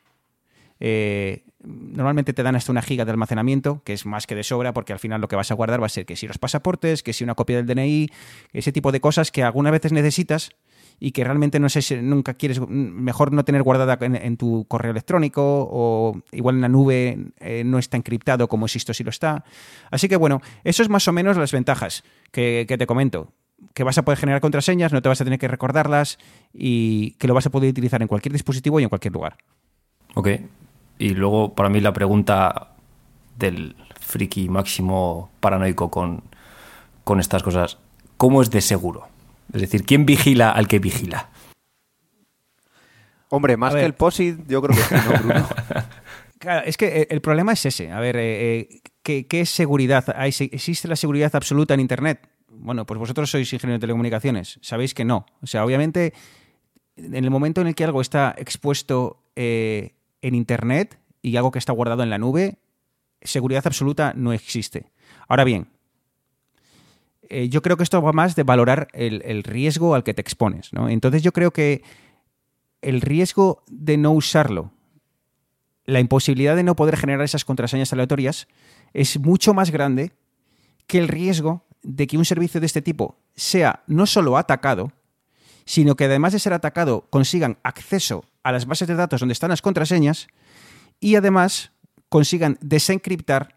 Eh, normalmente te dan hasta una giga de almacenamiento, que es más que de sobra, porque al final lo que vas a guardar va a ser que si los pasaportes, que si una copia del DNI, ese tipo de cosas que algunas veces necesitas y que realmente no sé si nunca quieres, mejor no tener guardada en, tu correo electrónico o igual en la nube eh, no está encriptado como esto sí lo está. Así que bueno, eso es más o menos las ventajas que, te comento que vas a poder generar contraseñas, no te vas a tener que recordarlas y que lo vas a poder utilizar en cualquier dispositivo y en cualquier lugar. Ok. Y luego, para mí, la pregunta del friki máximo paranoico con, con estas cosas, ¿cómo es de seguro? Es decir, ¿quién vigila al que vigila? Hombre, más que el POSIT, yo creo que no, Bruno. Claro, es que eh, el problema es ese. A ver, eh, eh, ¿qué, es seguridad? ¿Existe la seguridad absoluta en Internet? Bueno, pues vosotros sois ingenieros de telecomunicaciones. Sabéis que no. O sea, obviamente, en el momento en el que algo está expuesto en Internet y algo que está guardado en la nube, seguridad absoluta no existe. Ahora bien, eh, yo creo que esto va más de valorar el, riesgo al que te expones. ¿no? Entonces yo creo que el riesgo de no usarlo, la imposibilidad de no poder generar esas contraseñas aleatorias, es mucho más grande que el riesgo de que un servicio de este tipo sea no solo atacado, sino que además de ser atacado consigan acceso a las bases de datos donde están las contraseñas y además consigan desencriptar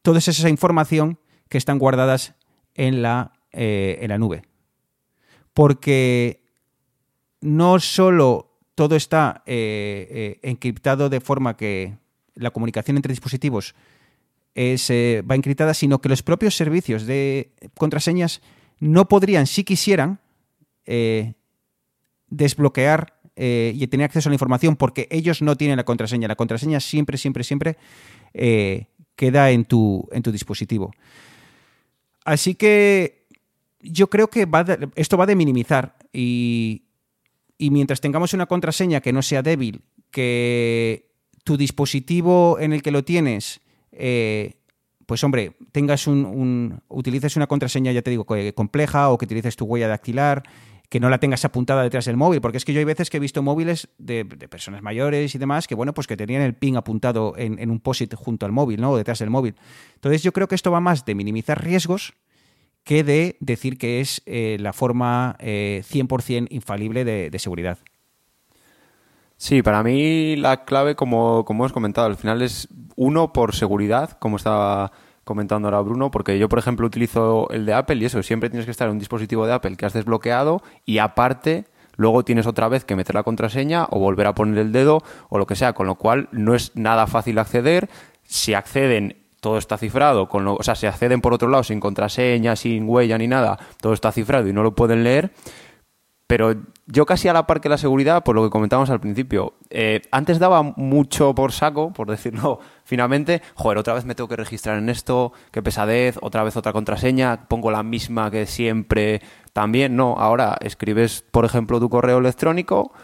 toda esa información que están guardadas en la, eh, en la nube. Porque no solo todo está eh, eh, encriptado de forma que la comunicación entre dispositivos es, va encriptada, sino que los propios servicios de contraseñas no podrían, si quisieran, desbloquear y tener acceso a la información porque ellos no tienen la contraseña. La contraseña siempre, siempre, siempre queda en tu, en tu dispositivo. Así que yo creo que esto va de minimizar y, mientras tengamos una contraseña que no sea débil, que tu dispositivo en el que lo tienes, eh, pues hombre, tengas un, utilices una contraseña, ya te digo, compleja o que utilices tu huella dactilar, que no la tengas apuntada detrás del móvil, porque es que yo hay veces que he visto móviles de, personas mayores y demás que, bueno, pues que tenían el pin apuntado en, un POSIT junto al móvil, ¿no? O detrás del móvil. Entonces yo creo que esto va más de minimizar riesgos que de decir que es eh, la forma 100% eh, infalible de, seguridad. Sí, para mí la clave, como, como hemos comentado, al final es uno por seguridad, como estaba comentando ahora Bruno, porque yo, por ejemplo, utilizo el de Apple y eso, siempre tienes que estar en un dispositivo de Apple que has desbloqueado y aparte luego tienes otra vez que meter la contraseña o volver a poner el dedo o lo que sea, con lo cual no es nada fácil acceder. Si acceden, todo está cifrado, con lo, o sea, si acceden por otro lado sin contraseña, sin huella ni nada, todo está cifrado y no lo pueden leer. Pero yo casi a la par que la seguridad, por lo que comentábamos al principio, eh, antes daba mucho por saco, por decirlo finalmente, joder, otra vez me tengo que registrar en esto, qué pesadez, otra vez otra contraseña, pongo la misma que siempre también. No, ahora escribes, por ejemplo, tu correo electrónico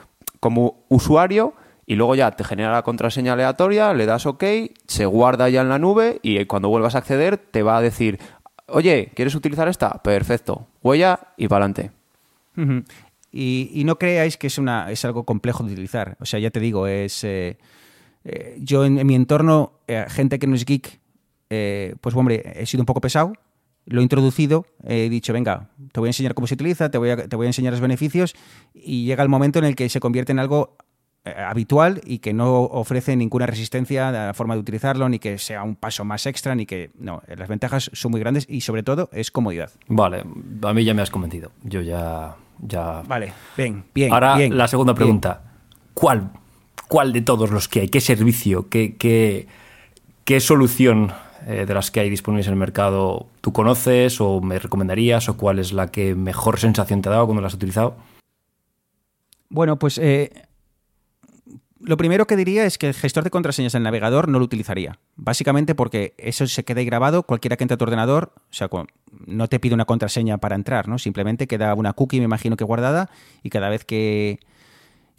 como usuario y luego ya te genera la contraseña aleatoria, le das OK, se guarda ya en la nube y cuando vuelvas a acceder te va a decir, oye, ¿quieres utilizar esta? Perfecto, huella y para adelante. Y, no creáis que es, una, es algo complejo de utilizar. O sea, ya te digo, es... Eh, eh, yo en, mi entorno, eh, gente que no es geek, pues hombre, he sido un poco pesado, lo he introducido, he dicho, venga, te voy a enseñar cómo se utiliza, te voy a, te voy a enseñar los beneficios y llega el momento en el que se convierte en algo habitual y que no ofrece ninguna resistencia a la forma de utilizarlo, ni que sea un paso más extra, ni que... No, las ventajas son muy grandes y sobre todo es comodidad. Vale, a mí ya me has convencido. Yo ya... ya... Vale, bien, bien. Ahora bien, la segunda pregunta. ¿Cuál, ¿Cuál de todos los que hay? ¿Qué servicio? ¿Qué, qué, qué solución eh, de las que hay disponibles en el mercado tú conoces o me recomendarías o cuál es la que mejor sensación te ha dado cuando la has utilizado? Bueno, pues eh, lo primero que diría es que el gestor de contraseñas del navegador no lo utilizaría. Básicamente porque eso se queda ahí grabado, cualquiera que entre a tu ordenador, o sea, no te pide una contraseña para entrar, ¿no? Simplemente queda una cookie, me imagino que guardada, y cada vez que,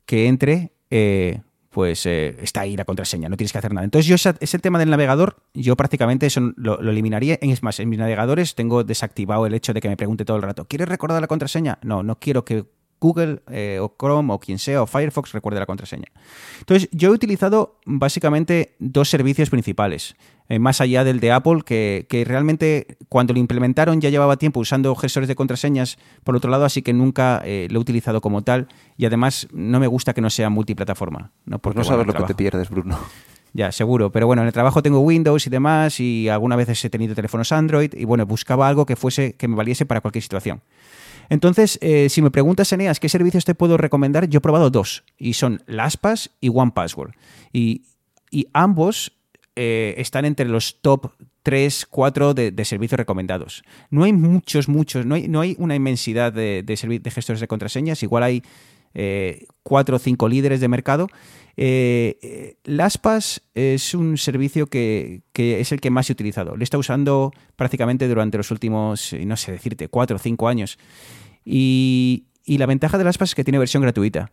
que entre, eh, pues eh, está ahí la contraseña, no tienes que hacer nada. Entonces yo ese, tema del navegador, yo prácticamente eso lo, lo, eliminaría. Es más, en mis navegadores tengo desactivado el hecho de que me pregunte todo el rato, ¿quieres recordar la contraseña? No, no quiero que Google eh, o Chrome o quien sea o Firefox recuerde la contraseña. Entonces, yo he utilizado básicamente dos servicios principales, eh, más allá del de Apple, que, realmente cuando lo implementaron ya llevaba tiempo usando gestores de contraseñas por otro lado, así que nunca eh, lo he utilizado como tal y además no me gusta que no sea multiplataforma. No, pues no sabes lo que te pierdes, Bruno. Ya, seguro. Pero bueno, en el trabajo tengo Windows y demás, y algunas veces he tenido teléfonos Android, y bueno, buscaba algo que fuese, que me valiese para cualquier situación. Entonces, eh, si me preguntas, Eneas, ¿qué servicios te puedo recomendar? Yo he probado dos, y son LastPass y OnePassword. Y, ambos eh, están entre los top 3, 4 de, servicios recomendados. No hay muchos, muchos, no hay, no hay una inmensidad de, de, gestores de contraseñas, igual hay eh, 4 o 5 líderes de mercado. Eh, LastPass es un servicio que, es el que más he utilizado. Lo he estado usando prácticamente durante los últimos, no sé decirte, 4 o 5 años. Y, la ventaja de LastPass es que tiene versión gratuita.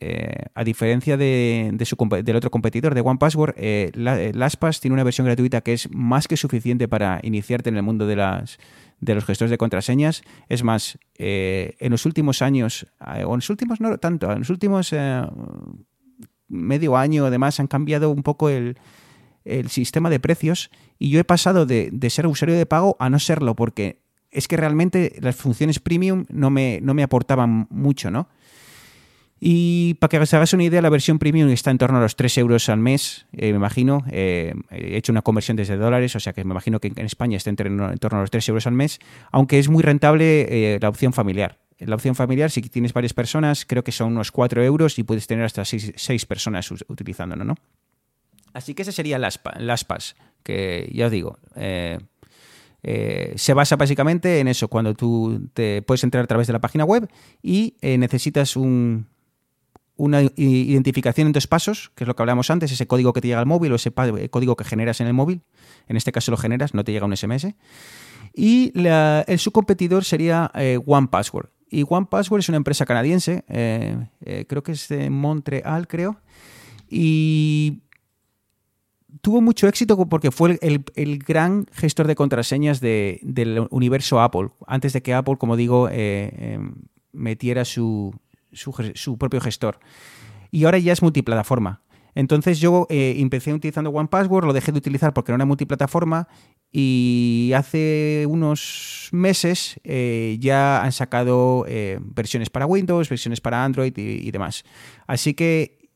Eh, a diferencia de, su, del otro competidor de OnePassword, eh, eh, LastPass tiene una versión gratuita que es más que suficiente para iniciarte en el mundo de, las, de los gestores de contraseñas. Es más, en los últimos años, o en los últimos no tanto, en los últimos medio año además han cambiado un poco el, el sistema de precios y yo he pasado de, de, ser usuario de pago a no serlo porque es que realmente las funciones premium no me, no me aportaban mucho, ¿no? Y para que os hagáis una idea, la versión premium está en torno a los 3 euros al mes, eh, me imagino. Eh, he hecho una conversión desde dólares, o sea que me imagino que en España está en, torno a los 3 euros al mes, aunque es muy rentable eh, la opción familiar. La opción familiar, si tienes varias personas, creo que son unos 4 euros y puedes tener hasta 6, personas utilizándolo, ¿no? Así que ese sería las, las que ya os digo, eh, se basa básicamente en eso, cuando tú te puedes entrar a través de la página web y eh, necesitas una identificación en dos pasos, que es lo que hablamos antes, ese código que te llega al móvil o ese eh, código que generas en el móvil. En este caso lo generas, no te llega un SMS. Y el, su competidor sería OnePassword. Y OnePassword es una empresa canadiense, creo que es de Montreal, creo. Y tuvo mucho éxito porque fue el, gran gestor de contraseñas del universo Apple, antes de que Apple, como digo, eh, em, metiera su, su, propio gestor. Y ahora ya es multiplataforma. Entonces yo eh, empecé utilizando OnePassword, lo dejé de utilizar porque no era multiplataforma y hace unos meses eh, ya han sacado versiones para Windows, versiones para Android y, demás. Así que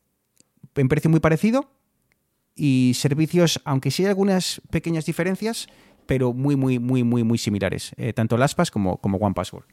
en precio muy parecido, y servicios, aunque sí hay algunas pequeñas diferencias, pero muy, muy, muy, muy, muy similares, eh, tanto LastPass como, como OnePassword.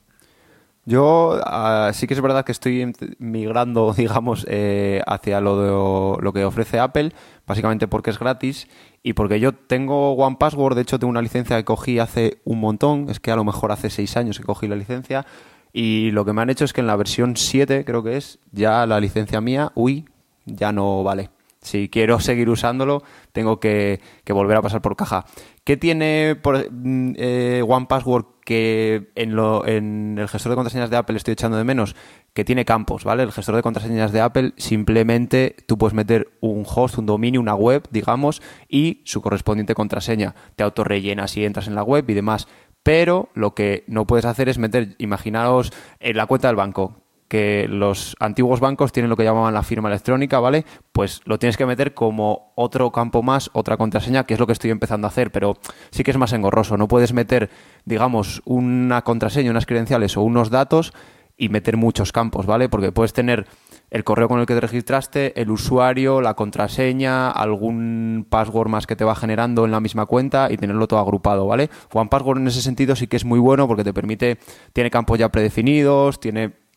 Yo ah, sí que es verdad que estoy migrando, digamos, eh, hacia lo, lo que ofrece Apple, básicamente porque es gratis y porque yo tengo OnePassword, de hecho tengo una licencia que cogí hace un montón, es que a lo mejor hace seis años que cogí la licencia y lo que me han hecho es que en la versión 7, creo que es, ya la licencia mía, uy, ya no vale. Si quiero seguir usándolo, tengo que, volver a pasar por caja. ¿Qué tiene por, mm, eh, OnePassword que en el gestor de contraseñas de Apple estoy echando de menos? Que tiene campos, ¿vale? El gestor de contraseñas de Apple simplemente tú puedes meter un host, un dominio, una web, digamos, y su correspondiente contraseña. Te autorrellenas si entras en la web y demás. Pero lo que no puedes hacer es meter, imaginaos, en la cuenta del banco que los antiguos bancos tienen lo que llamaban la firma electrónica, ¿vale? Pues lo tienes que meter como otro campo más, otra contraseña, que es lo que estoy empezando a hacer, pero sí que es más engorroso. No puedes meter, digamos, una contraseña, unas credenciales o unos datos y meter muchos campos, ¿vale? Porque puedes tener el correo con el que te registraste, el usuario, la contraseña, algún password más que te va generando en la misma cuenta y tenerlo todo agrupado, ¿vale? One Password en ese sentido sí que es muy bueno porque te permite, tiene campos ya predefinidos, tiene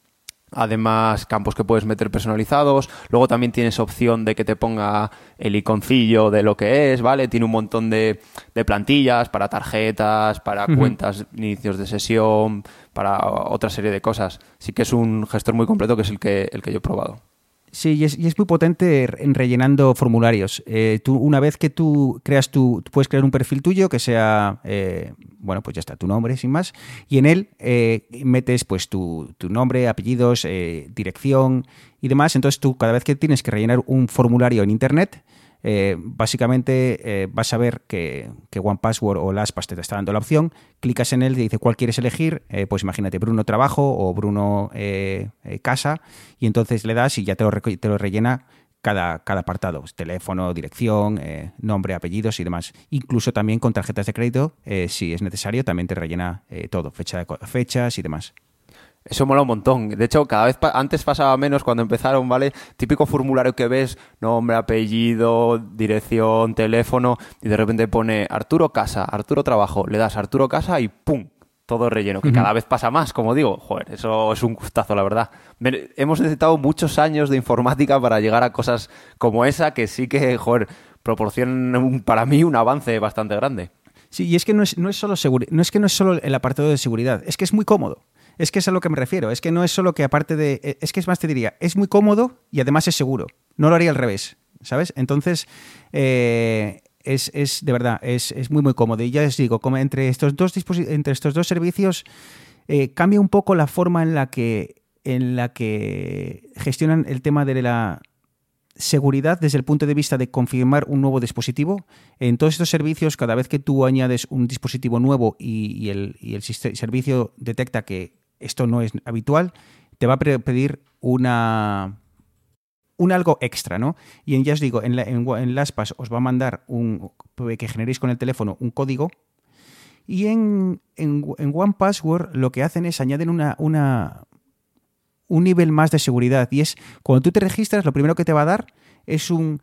Además, campos que puedes meter personalizados. Luego también tienes opción de que te ponga el iconcillo de lo que es, ¿vale? Tiene un montón de, plantillas para tarjetas, para cuentas, inicios de sesión, para otra serie de cosas. Sí que es un gestor muy completo que es el que, el que yo he probado. Sí, y es, muy potente en rellenando formularios. Eh, tú, una vez que tú creas tu, puedes crear un perfil tuyo que sea, eh, bueno, pues ya está, tu nombre, sin más, y en él eh, metes pues tu, tu nombre, apellidos, dirección y demás. Entonces tú cada vez que tienes que rellenar un formulario en Internet, eh, básicamente eh, vas a ver que, que OnePassword o LastPass te está dando la opción, clicas en él y dice cuál quieres elegir, eh, pues imagínate Bruno Trabajo o Bruno Casa, y entonces le das y ya te lo, te lo rellena cada, cada, apartado, teléfono, dirección, nombre, apellidos y demás. Incluso también con tarjetas de crédito, si es necesario, también te rellena todo, fecha fechas y demás. Eso mola un montón. De hecho, cada vez antes pasaba menos cuando empezaron, ¿vale? Típico formulario que ves, nombre, apellido, dirección, teléfono, y de repente pone Arturo Casa, Arturo Trabajo, le das Arturo Casa y ¡pum! Todo relleno, que cada vez pasa más, como digo. Joder, eso es un gustazo, la verdad. Hemos necesitado muchos años de informática para llegar a cosas como esa, que sí que, joder, proporcionan para mí un avance bastante grande. Sí, y es que no es, no es solo no es que no es solo el apartado de seguridad, es que es muy cómodo. Es que es a lo que me refiero. Es que no es solo que aparte de... Eh, es que es más, te diría, es muy cómodo y además es seguro. No lo haría al revés, ¿sabes? Entonces, eh, es, de verdad, es, muy, muy cómodo. Y ya os digo, como entre estos dos, entre estos dos servicios eh, cambia un poco la forma en la que en la que gestionan el tema de la seguridad desde el punto de vista de confirmar un nuevo dispositivo. En todos estos servicios, cada vez que tú añades un dispositivo nuevo y, el, y el servicio detecta que esto no es habitual, te va a pedir una un algo extra, ¿no? Y ya os digo, en, en, LastPass os va a mandar un que generéis con el teléfono un código y en, en, en OnePassword lo que hacen es añaden una, una, un nivel más de seguridad y es cuando tú te registras lo primero que te va a dar es un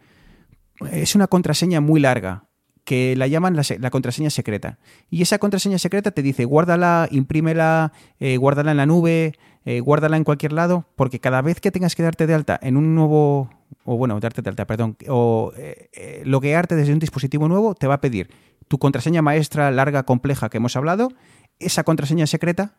es una contraseña muy larga que la llaman la, contraseña secreta. Y esa contraseña secreta te dice, guárdala, imprímela, eh, guárdala en la nube, eh, guárdala en cualquier lado, porque cada vez que tengas que darte de alta en un nuevo, o bueno, darte de alta, perdón, o eh, loguearte desde un dispositivo nuevo, te va a pedir tu contraseña maestra larga, compleja que hemos hablado, esa contraseña secreta,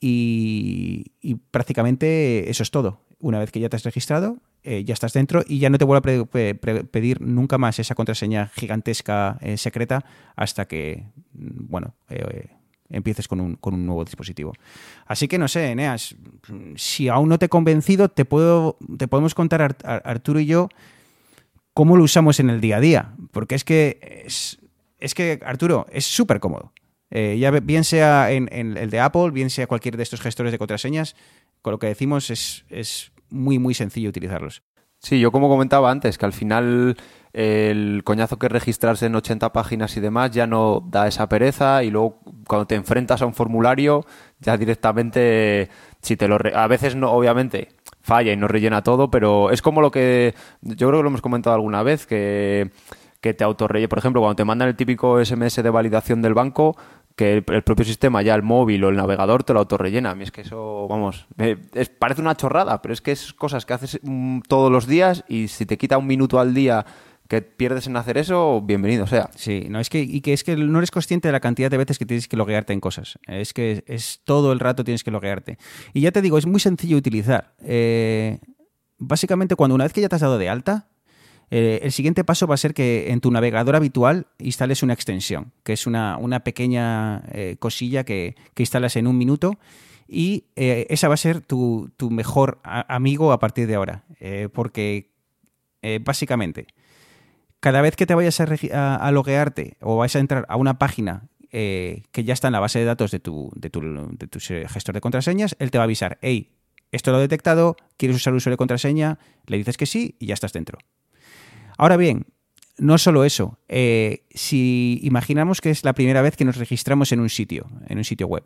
y prácticamente eso es todo. Una vez que ya te has registrado, eh, ya estás dentro y ya no te vuelve a pedir nunca más esa contraseña gigantesca eh, secreta hasta que, mm, bueno, eh, empieces con un, con un, nuevo dispositivo. Así que no sé, Eneas, si aún no te he convencido, te, puedo, te podemos contar Arturo y yo cómo lo usamos en el día a día. Porque es que, es, que Arturo, es súper cómodo. ya bien sea en, el de Apple, bien sea cualquier de estos gestores de contraseñas, con lo que decimos es, es muy, muy sencillo utilizarlos. Sí, yo como comentaba antes, que al final el coñazo que registrarse en 80 páginas y demás ya no da esa pereza y luego cuando te enfrentas a un formulario ya directamente si te lo a veces no obviamente falla y no rellena todo, pero es como lo que yo creo que lo hemos comentado alguna vez que que te autorrelle, por ejemplo, cuando te mandan el típico SMS de validación del banco, que el, propio sistema, ya el móvil o el navegador, te lo autorrellena. A mí es que eso, vamos, parece una chorrada, pero es que es cosas que haces mm, todos los días y si te quita un minuto al día que pierdes en hacer eso, bienvenido sea. Sí, no es que y que es que no eres consciente de la cantidad de veces que tienes que loguearte en cosas. Es que es todo el rato tienes que loguearte. Y ya te digo, es muy sencillo utilizar. Eh, básicamente, cuando una vez que ya te has dado de alta, eh, el siguiente paso va a ser que en tu navegador habitual instales una extensión, que es una, pequeña eh, cosilla que, instalas en un minuto y eh, esa va a ser tu, mejor amigo a partir de ahora, porque básicamente cada vez que te vayas a, loguearte o vais a entrar a una página que ya está en la base de datos de tu, de tu, de gestor de contraseñas, él te va a avisar, hey, esto lo he detectado, quieres usar el usuario de contraseña, le dices que sí y ya estás dentro. Ahora bien, no solo eso, eh, si imaginamos que es la primera vez que nos registramos en un sitio, en un sitio web.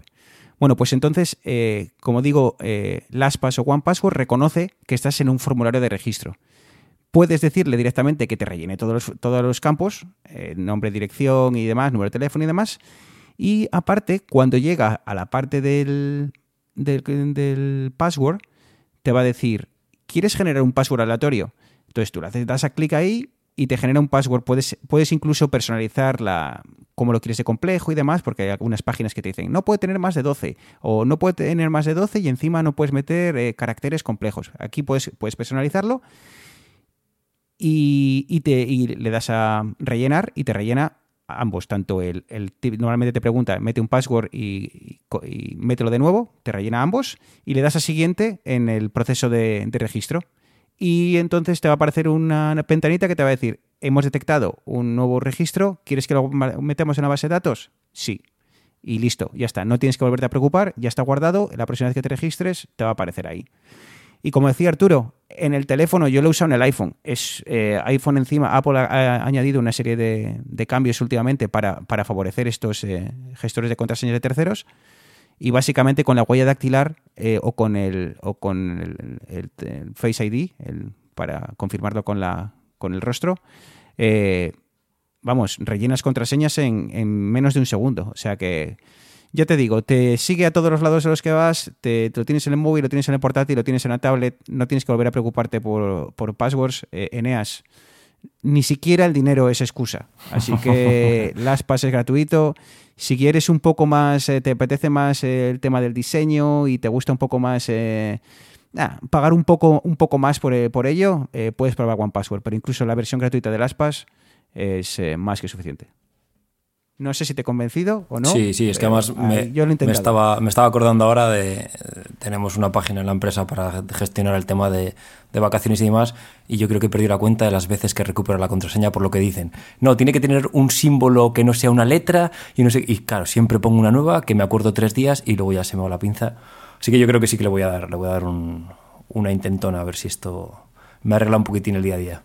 Bueno, pues entonces, eh, como digo, eh, LastPass o OnePassword reconoce que estás en un formulario de registro. Puedes decirle directamente que te rellene todos los, campos, nombre, dirección y demás, número de teléfono y demás. Y aparte, cuando llega a la parte del, del, del password, te va a decir, ¿quieres generar un password aleatorio? Entonces tú le das a clic ahí y te genera un password. Puedes, puedes incluso personalizar la, cómo lo quieres de complejo y demás, porque hay algunas páginas que te dicen no puede tener más de 12 o no puede tener más de 12 y encima no puedes meter eh, caracteres complejos. Aquí puedes, puedes personalizarlo y, te, y le das a rellenar y te rellena ambos, tanto el, el, normalmente te pregunta, mete un password y, y, mételo de nuevo, te rellena ambos y le das a siguiente en el proceso de registro y entonces te va a aparecer una ventanita que te va a decir, hemos detectado un nuevo registro, ¿quieres que lo metamos en la base de datos? Sí. Y listo, ya está. No tienes que volverte a preocupar, ya está guardado, la próxima vez que te registres te va a aparecer ahí. Y como decía Arturo, en el teléfono yo lo he usado en el iPhone. Es eh, iPhone encima, Apple ha, añadido una serie de, cambios últimamente para, favorecer estos eh, gestores de contraseñas de terceros y básicamente con la huella dactilar eh, o con el o con el, Face ID el, para confirmarlo con la con el rostro eh, vamos rellenas contraseñas en, en, menos de un segundo o sea que ya te digo te sigue a todos los lados a los que vas te, lo tienes en el móvil lo tienes en el portátil lo tienes en la tablet no tienes que volver a preocuparte por, por passwords eh, Eneas ni siquiera el dinero es excusa. Así que LastPass es gratuito. Si quieres un poco más, eh, te apetece más el tema del diseño y te gusta un poco más eh, pagar un poco, un poco más por, eh, por ello, puedes probar OnePassword. Pero incluso la versión gratuita de LastPass es más que suficiente. No sé si te he convencido o no. Sí, sí, es que además me, estaba, me estaba acordando ahora de. Tenemos una página en la empresa para gestionar el tema de, vacaciones y demás, y yo creo que he perdido la cuenta de las veces que recupero la contraseña por lo que dicen. No, tiene que tener un símbolo que no sea una letra, y no sé. Y claro, siempre pongo una nueva que me acuerdo tres días y luego ya se me va la pinza. Así que yo creo que sí que le voy a dar, le voy a dar una intentona a ver si esto me arregla un poquitín el día a día.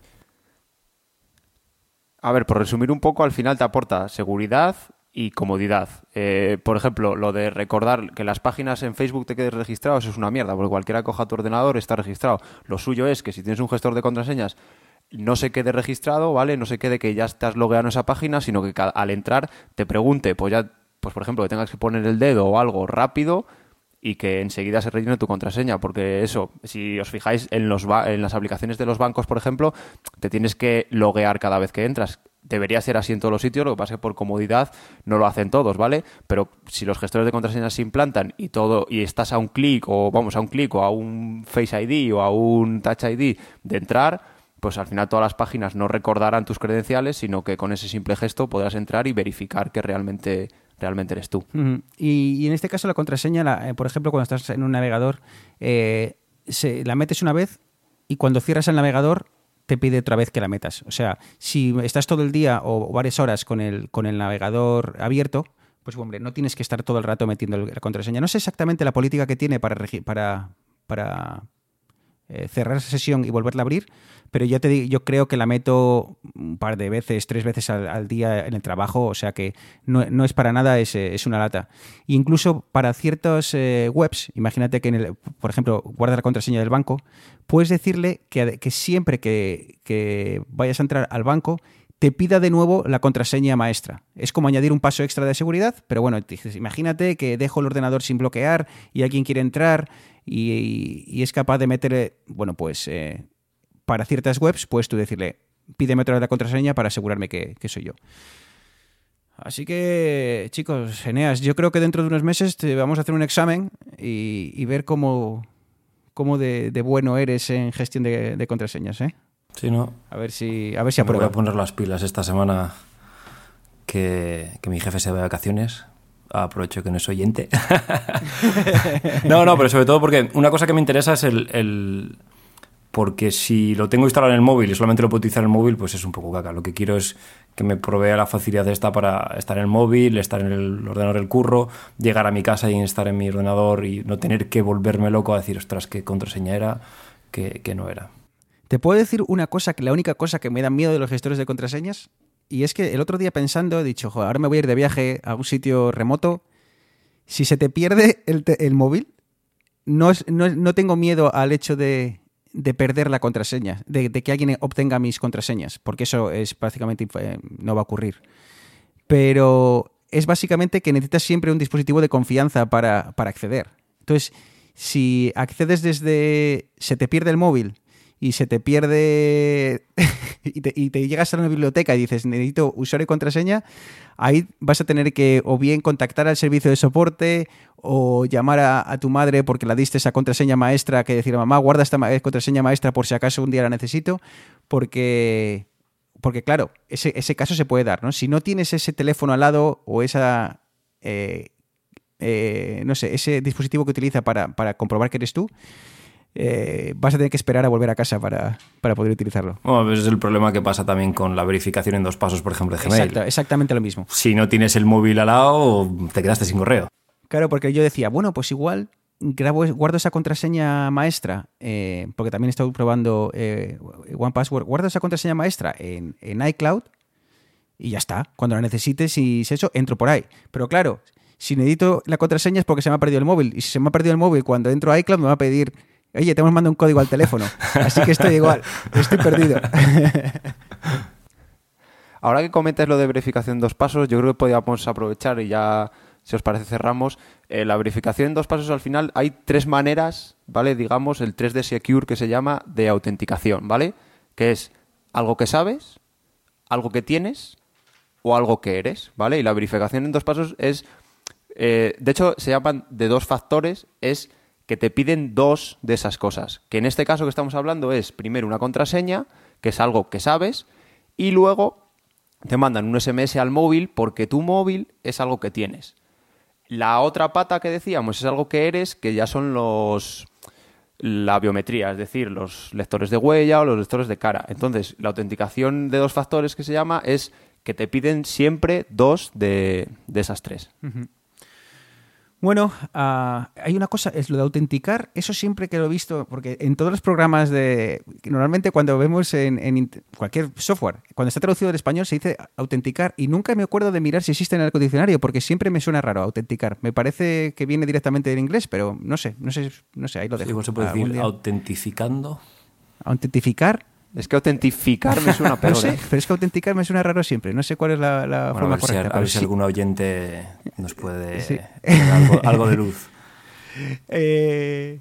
A ver, por resumir un poco, al final te aporta seguridad y comodidad. Eh, por ejemplo, lo de recordar que las páginas en Facebook te quedes registrado, es una mierda, porque cualquiera coja tu ordenador está registrado. Lo suyo es que si tienes un gestor de contraseñas, no se quede registrado, ¿vale? No se quede que ya estás logueado en esa página, sino que al entrar te pregunte, pues ya, pues por ejemplo, que tengas que poner el dedo o algo rápido y que enseguida se rellene tu contraseña, porque eso, si os fijáis en, los en las aplicaciones de los bancos, por ejemplo, te tienes que loguear cada vez que entras. Debería ser así en todos los sitios, lo que pasa es que por comodidad no lo hacen todos, ¿vale? Pero si los gestores de contraseñas se implantan y todo y estás a un clic o vamos a un clic o a un Face ID o a un Touch ID de entrar, pues al final todas las páginas no recordarán tus credenciales, sino que con ese simple gesto podrás entrar y verificar que realmente realmente eres tú. y, en este caso la contraseña, eh, por ejemplo, cuando estás en un navegador, eh, la metes una vez y cuando cierras el navegador te pide otra vez que la metas. O sea, si estás todo el día o varias horas con el, con el navegador abierto, pues hombre, no tienes que estar todo el rato metiendo la contraseña. No sé exactamente la política que tiene para, para, para eh, cerrar esa sesión y volverla a abrir, pero yo, te digo, yo creo que la meto un par de veces, tres veces al, día en el trabajo, o sea que no, es para nada, es, es, una lata. incluso para ciertas eh, webs, imagínate que, en el, por ejemplo, guarda la contraseña del banco, puedes decirle que, que siempre que, que vayas a entrar al banco, te pida de nuevo la contraseña maestra. Es como añadir un paso extra de seguridad, pero bueno, imagínate que dejo el ordenador sin bloquear y alguien quiere entrar y, es capaz de meter, bueno, pues eh, para ciertas webs puedes tú decirle, pídeme otra vez la contraseña para asegurarme que, soy yo. Así que, chicos, Eneas, yo creo que dentro de unos meses te vamos a hacer un examen y, ver cómo, cómo de, bueno eres en gestión de, contraseñas, ¿eh? Sí, ¿no? A ver si, a ver si Me voy a poner las pilas esta semana que, que mi jefe se va de vacaciones aprovecho que no es oyente. no, no, pero sobre todo porque una cosa que me interesa es el, porque si lo tengo instalado en el móvil y solamente lo puedo utilizar en el móvil, pues es un poco caca. Lo que quiero es que me provea la facilidad esta para estar en el móvil, estar en el ordenador del curro, llegar a mi casa y estar en mi ordenador y no tener que volverme loco a decir, ostras, qué contraseña era, que, que no era. Te puedo decir una cosa, que la única cosa que me da miedo de los gestores de contraseñas, y es que el otro día pensando he dicho, joder, ahora me voy a ir de viaje a un sitio remoto, si se te pierde el, móvil, no, es- no, no tengo miedo al hecho de, de perder la contraseña, de, de que alguien obtenga mis contraseñas, porque eso es prácticamente no va a ocurrir. Pero es básicamente que necesitas siempre un dispositivo de confianza para, para acceder. Entonces, si accedes desde... se te pierde el móvil y se te pierde y, te, llegas a una biblioteca y dices necesito usuario y contraseña, ahí vas a tener que o bien contactar al servicio de soporte o llamar a, a tu madre porque la diste esa contraseña maestra que decir mamá guarda esta ma- contraseña maestra por si acaso un día la necesito porque porque claro ese, ese caso se puede dar no si no tienes ese teléfono al lado o esa eh, eh, no sé ese dispositivo que utiliza para, para comprobar que eres tú eh, vas a tener que esperar a volver a casa para, para poder utilizarlo. Bueno, pues es el problema que pasa también con la verificación en dos pasos, por ejemplo, de Gmail. Exacta- exactamente lo mismo. Si no tienes el móvil al lado, te quedaste sin correo. Claro, porque yo decía, bueno, pues igual grabo, guardo esa contraseña maestra, eh, porque también he estado probando eh, One Password, guardo esa contraseña maestra en, en iCloud y ya está. Cuando la necesites y si eso, entro por ahí. Pero claro, si necesito la contraseña es porque se me ha perdido el móvil. Y si se me ha perdido el móvil, cuando entro a iCloud me va a pedir, oye, te hemos mandado un código al teléfono. Así que estoy igual, estoy perdido. Ahora que comentas lo de verificación en dos pasos, yo creo que podríamos aprovechar y ya, si os parece, cerramos. Eh, la verificación en dos pasos, al final, hay tres maneras, ¿vale? Digamos, el 3D Secure que se llama de autenticación, ¿vale? Que es algo que sabes, algo que tienes o algo que eres, ¿vale? Y la verificación en dos pasos es, eh, de hecho, se llaman de dos factores, es que te piden dos de esas cosas. Que en este caso que estamos hablando es primero una contraseña, que es algo que sabes, y luego te mandan un SMS al móvil porque tu móvil es algo que tienes. La otra pata que decíamos es algo que eres, que ya son los la biometría, es decir, los lectores de huella o los lectores de cara. Entonces, la autenticación de dos factores que se llama es que te piden siempre dos de, de esas tres. Bueno, ah, hay una cosa, es lo de autenticar, eso siempre que lo he visto, porque en todos los programas de... Normalmente cuando vemos en, en cualquier software, cuando está traducido al español se dice autenticar y nunca me acuerdo de mirar si existe en el diccionario, porque siempre me suena raro autenticar. Me parece que viene directamente del inglés, pero no sé, no sé, no sé, ahí lo dejo. Igual se puede Algún decir día. autentificando. autentificar, Es que autentificar me suena no peor. sé, ¿eh? pero es que autenticar me suena raro siempre, no sé cuál es la, la Bueno, a forma ver, si, correcta. a ver si sí. algún oyente nos puede Sí. dar algo, algo de luz. Eh,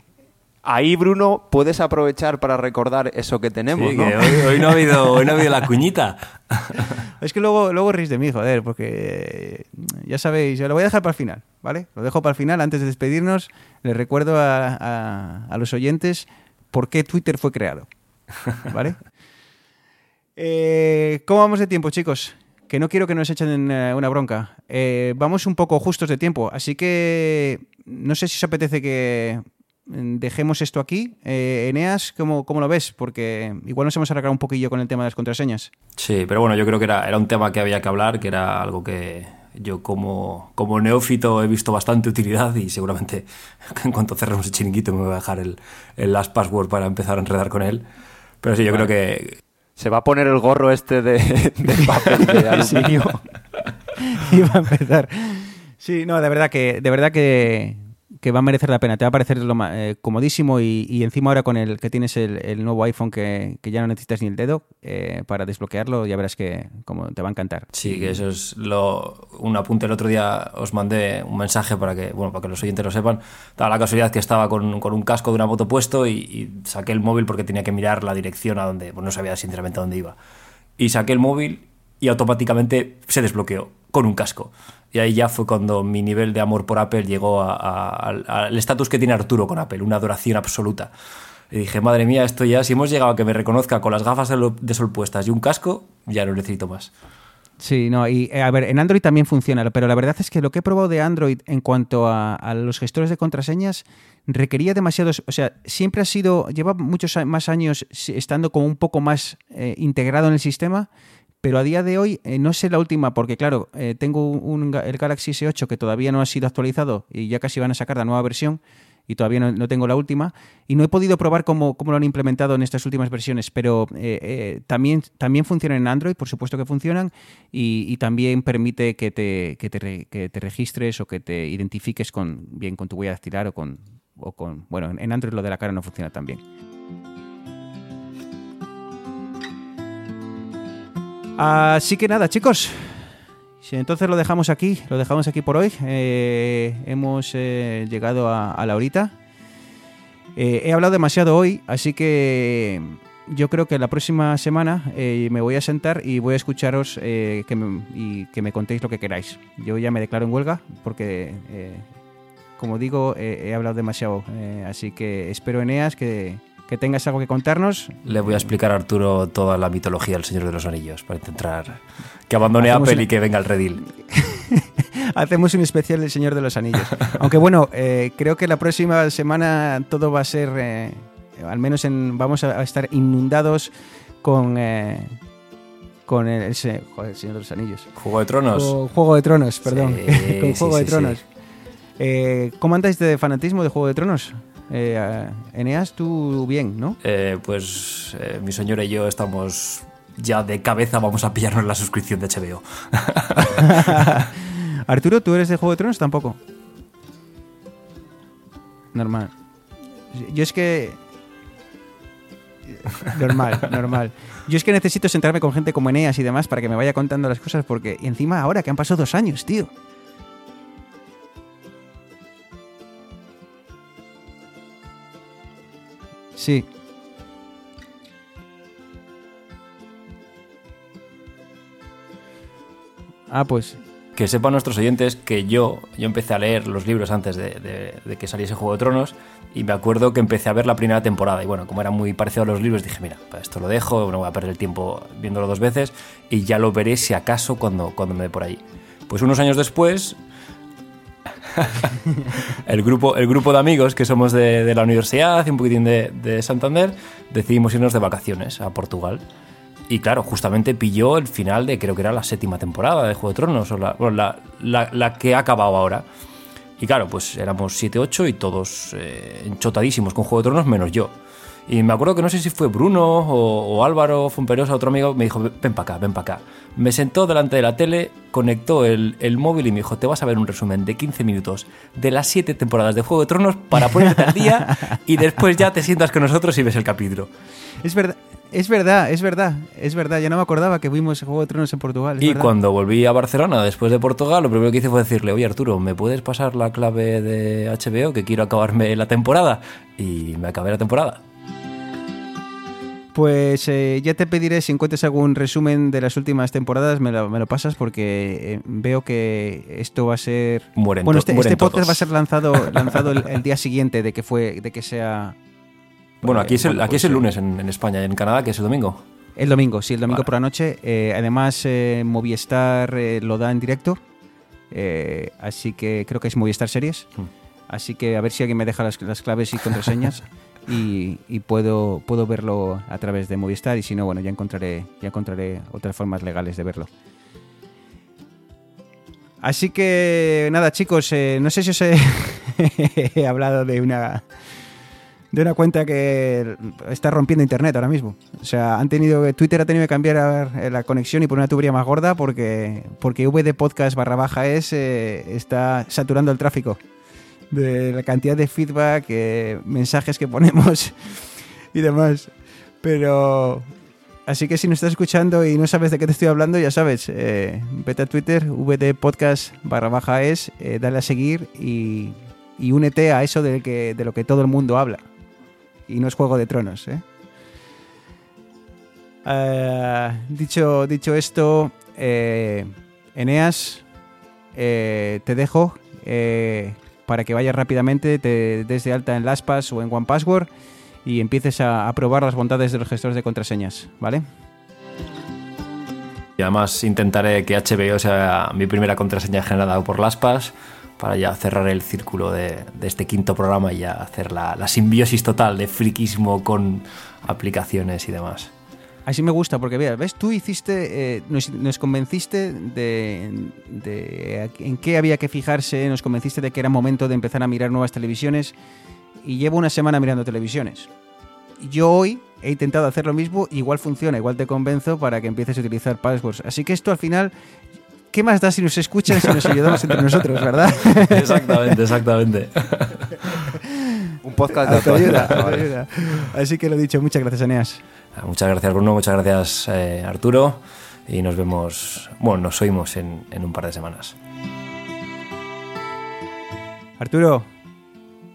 Ahí, Bruno, puedes aprovechar para recordar eso que tenemos, Sí, ¿no? que hoy, hoy no ha habido, hoy no ha habido la cuñita. Es que luego, luego ris de mí, joder, porque eh, ya sabéis, yo lo voy a dejar para el final, ¿vale? Lo dejo para el final, antes de despedirnos, les recuerdo a, a- a los oyentes por qué Twitter fue creado, ¿vale? Eh, ¿Cómo vamos de tiempo, chicos? Que no quiero que nos echen eh, una bronca. Eh, vamos un poco justos de tiempo, así que no sé si os apetece que mm, dejemos esto aquí. Eh, Eneas, ¿cómo, ¿cómo lo ves? Porque igual nos hemos arreglado un poquillo con el tema de las contraseñas. Sí, pero bueno, yo creo que era, era un tema que había que hablar, que era algo que yo como, como neófito he visto bastante utilidad y seguramente en cuanto cerremos el chiringuito me voy a dejar el, el last password para empezar a enredar con él. Pero sí, yo creo que Se va a poner el gorro este de, de papel de aluminio. Iba a empezar. Sí, no, de verdad que, de verdad que, que va a merecer la pena. Te va a parecer lo ma- eh, comodísimo y, encima ahora con el que tienes el, nuevo iPhone que, que ya no necesitas ni el dedo eh, para desbloquearlo, ya verás que como te va a encantar. Sí, que eso es lo, un apunte. El otro día os mandé un mensaje para que, bueno, para que los oyentes lo sepan. Daba la casualidad que estaba con, con un casco de una moto puesto y, saqué el móvil porque tenía que mirar la dirección a donde, pues no sabía sinceramente a dónde iba. Y saqué el móvil y automáticamente se desbloqueó con un casco. Y ahí ya fue cuando mi nivel de amor por Apple llegó al estatus que tiene Arturo con Apple, una adoración absoluta. Y dije, madre mía, esto ya, si hemos llegado a que me reconozca con las gafas de sol puestas y un casco, ya no necesito más. Sí, no, y eh, a ver, en Android también funciona, pero la verdad es que lo que he probado de Android en cuanto a, los gestores de contraseñas requería demasiados, o sea, siempre ha sido, lleva muchos más años estando como un poco más eh, integrado en el sistema, pero a día de hoy eh, no sé la última, porque claro, eh, tengo un, el Galaxy S8 que todavía no ha sido actualizado y ya casi van a sacar la nueva versión y todavía no, no tengo la última y no he podido probar cómo, cómo lo han implementado en estas últimas versiones, pero eh, eh, también, también funcionan en Android, por supuesto que funcionan y, y también permite que te, que, te re- que te registres o que te identifiques con bien con tu huella dactilar o con, o con bueno, en Android lo de la cara no funciona tan bien. Así que nada, chicos. Entonces lo dejamos aquí, lo dejamos aquí por hoy. Eh, hemos eh, llegado a, la horita. Eh, he hablado demasiado hoy, así que yo creo que la próxima semana me voy a sentar y voy a escucharos que me- y que me contéis lo que queráis. Yo ya me declaro en huelga porque, como digo, he hablado demasiado. Así que espero, Eneas, que, que tengas algo que contarnos. Le voy a explicar a Arturo toda la mitología del Señor de los Anillos para intentar que abandone Hacemos Apple una- y que venga el redil. Hacemos un especial del Señor de los Anillos. Aunque bueno, eh, creo que la próxima semana todo va a ser, eh, al menos en, vamos a, estar inundados con, eh, con el, joder, Señor de los Anillos. Juego de Tronos. Con Juego de Tronos, perdón. Sí, con sí, Juego de sí, Tronos. ¿Cómo andáis de fanatismo de Juego de Tronos? Eh, Eneas, tú bien, ¿no? Eh, pues eh, mi señora y yo estamos ya de cabeza, vamos a pillarnos la suscripción de HBO. Arturo, ¿tú eres de Juego de Tronos? Tampoco. Normal. Yo es que. Normal, normal. Yo es que necesito sentarme con gente como Eneas y demás para que me vaya contando las cosas, porque y encima ahora que han pasado dos años, tío. Sí. Ah, pues Que sepan nuestros oyentes que yo, yo empecé a leer los libros antes de, de- que saliese Juego de Tronos y me acuerdo que empecé a ver la primera temporada y bueno, como era muy parecido a los libros dije, mira, pues esto lo dejo, no voy a perder el tiempo viéndolo dos veces y ya lo veré si acaso cuando, cuando me dé por ahí. Pues unos años después, el, grupo, el grupo de amigos que somos de, la universidad y un poquitín de, de Santander, decidimos irnos de vacaciones a Portugal. Y claro, justamente pilló el final de creo que era la séptima temporada de Juego de Tronos, la, la- la que ha acabado ahora. Y claro, pues éramos 7-8 y todos eh, enchotadísimos con Juego de Tronos, menos yo. Y me acuerdo que no sé si fue Bruno o, o Álvaro Fumperosa, otro amigo, me dijo, ven para acá, ven para acá. Me sentó delante de la tele, conectó el, el móvil y me dijo, te vas a ver un resumen de 15 minutos de las 7 temporadas de Juego de Tronos para ponerte al día y después ya te sientas con nosotros y ves el capítulo. Es verdad, es verdad, es verdad, es verdad. Ya no me acordaba que vimos Juego de Tronos en Portugal. Y verdad. cuando volví a Barcelona después de Portugal, lo primero que hice fue decirle, oye Arturo, ¿me puedes pasar la clave de HBO que quiero acabarme la temporada? Y me acabé la temporada. Pues eh, ya te pediré si encuentras algún resumen de las últimas temporadas, me lo, me lo pasas porque eh, veo que esto va a ser... Mueren bueno, este, mueren este podcast todos. va a ser lanzado, lanzado el, el día siguiente de que fue, de que sea... Bueno, aquí es el, aquí pues, es el eh, lunes en, en España, en Canadá, que es el domingo. El domingo, sí, el domingo Vale. por la noche. Eh, además, eh, Movistar eh, lo da en directo. Eh, así que creo que es Movistar Series. Hmm. Así que a ver si alguien me deja las, las claves y contraseñas y, puedo, puedo verlo a través de Movistar. Y si no, bueno, ya encontraré, ya encontraré otras formas legales de verlo. Así que nada, chicos, eh, no sé si os he, he hablado de una de una cuenta que está rompiendo internet ahora mismo. O sea, han tenido Twitter ha tenido que cambiar eh, la conexión y poner una tubería más gorda porque porque VD Podcast barra baja es eh, está saturando el tráfico de la cantidad de feedback, eh, mensajes que ponemos y demás. Pero así que si nos estás escuchando y no sabes de qué te estoy hablando, ya sabes, eh, vete a Twitter, VD Podcast barra baja es, eh, dale a seguir y, y únete a eso de, que, de lo que todo el mundo habla. Y no es Juego de Tronos, ¿eh? Ah, dicho, dicho esto, Eneas, te dejo para que vayas rápidamente, te des de alta en LastPass o en OnePassword y empieces a, probar las bondades de los gestores de contraseñas, ¿vale? Y además intentaré que HBO sea mi primera contraseña generada por LastPass para ya cerrar el círculo de, de este quinto programa y ya hacer la, la simbiosis total de friquismo con aplicaciones y demás. Así me gusta, porque veas, ¿ves? Tú hiciste, eh, nos, nos, convenciste de, de, en qué había que fijarse, nos convenciste de que era momento de empezar a mirar nuevas televisiones y llevo una semana mirando televisiones. Yo hoy he intentado hacer lo mismo, igual funciona, igual te convenzo para que empieces a utilizar passwords. Así que esto al final, ¿qué más da si nos escuchan, si nos ayudamos entre nosotros, verdad? Exactamente, exactamente. Un podcast de autoayuda. Así que lo dicho, muchas gracias, Aneas. Muchas gracias, Bruno, muchas gracias, eh, Arturo. Y nos vemos, bueno, nos oímos en, en un par de semanas. Arturo,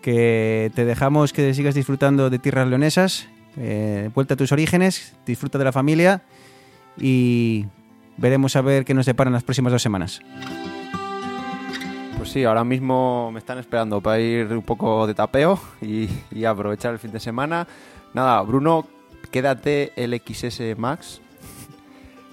que te dejamos que sigas disfrutando de tierras leonesas, eh, vuelta a tus orígenes, disfruta de la familia y veremos a ver qué nos deparan las próximas dos semanas. Pues sí, ahora mismo me están esperando para ir un poco de tapeo y, y aprovechar el fin de semana. Nada, Bruno, quédate el XS Max.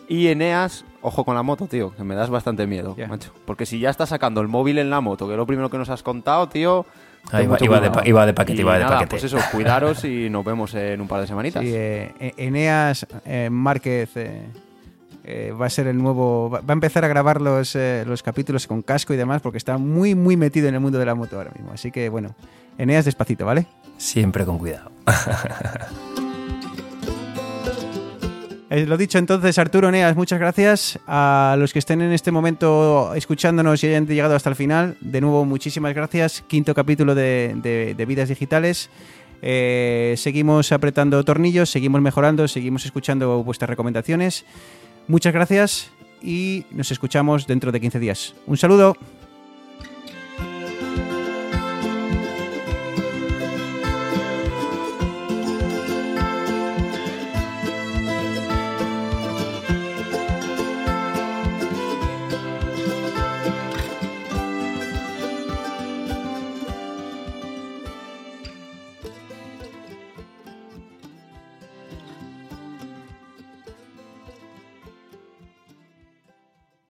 Y Eneas, ojo con la moto, tío, que me das bastante miedo, macho. Porque si ya estás sacando el móvil en la moto, que es lo primero que nos has contado, tío. Ah, iba- de cuidado. pa- iba de paquete, Y iba de nada, paquete. Pues eso, cuidaros y nos vemos en un par de semanitas. Sí, eh, eh, Eneas eh, Márquez eh, eh, va a ser el nuevo. Va va a empezar a grabar los, eh, los capítulos con casco y demás porque está muy, muy metido en el mundo de la moto ahora mismo. Así que bueno, Eneas despacito, ¿vale? Siempre con cuidado. Eh, lo dicho entonces, Arturo Eneas, muchas gracias. A los que estén en este momento escuchándonos y hayan llegado hasta el final, de nuevo, muchísimas gracias. Quinto capítulo de, de- de Vidas Digitales. Eh, seguimos apretando tornillos, seguimos mejorando, seguimos escuchando vuestras recomendaciones. Muchas gracias y nos escuchamos dentro de 15 días. Un saludo.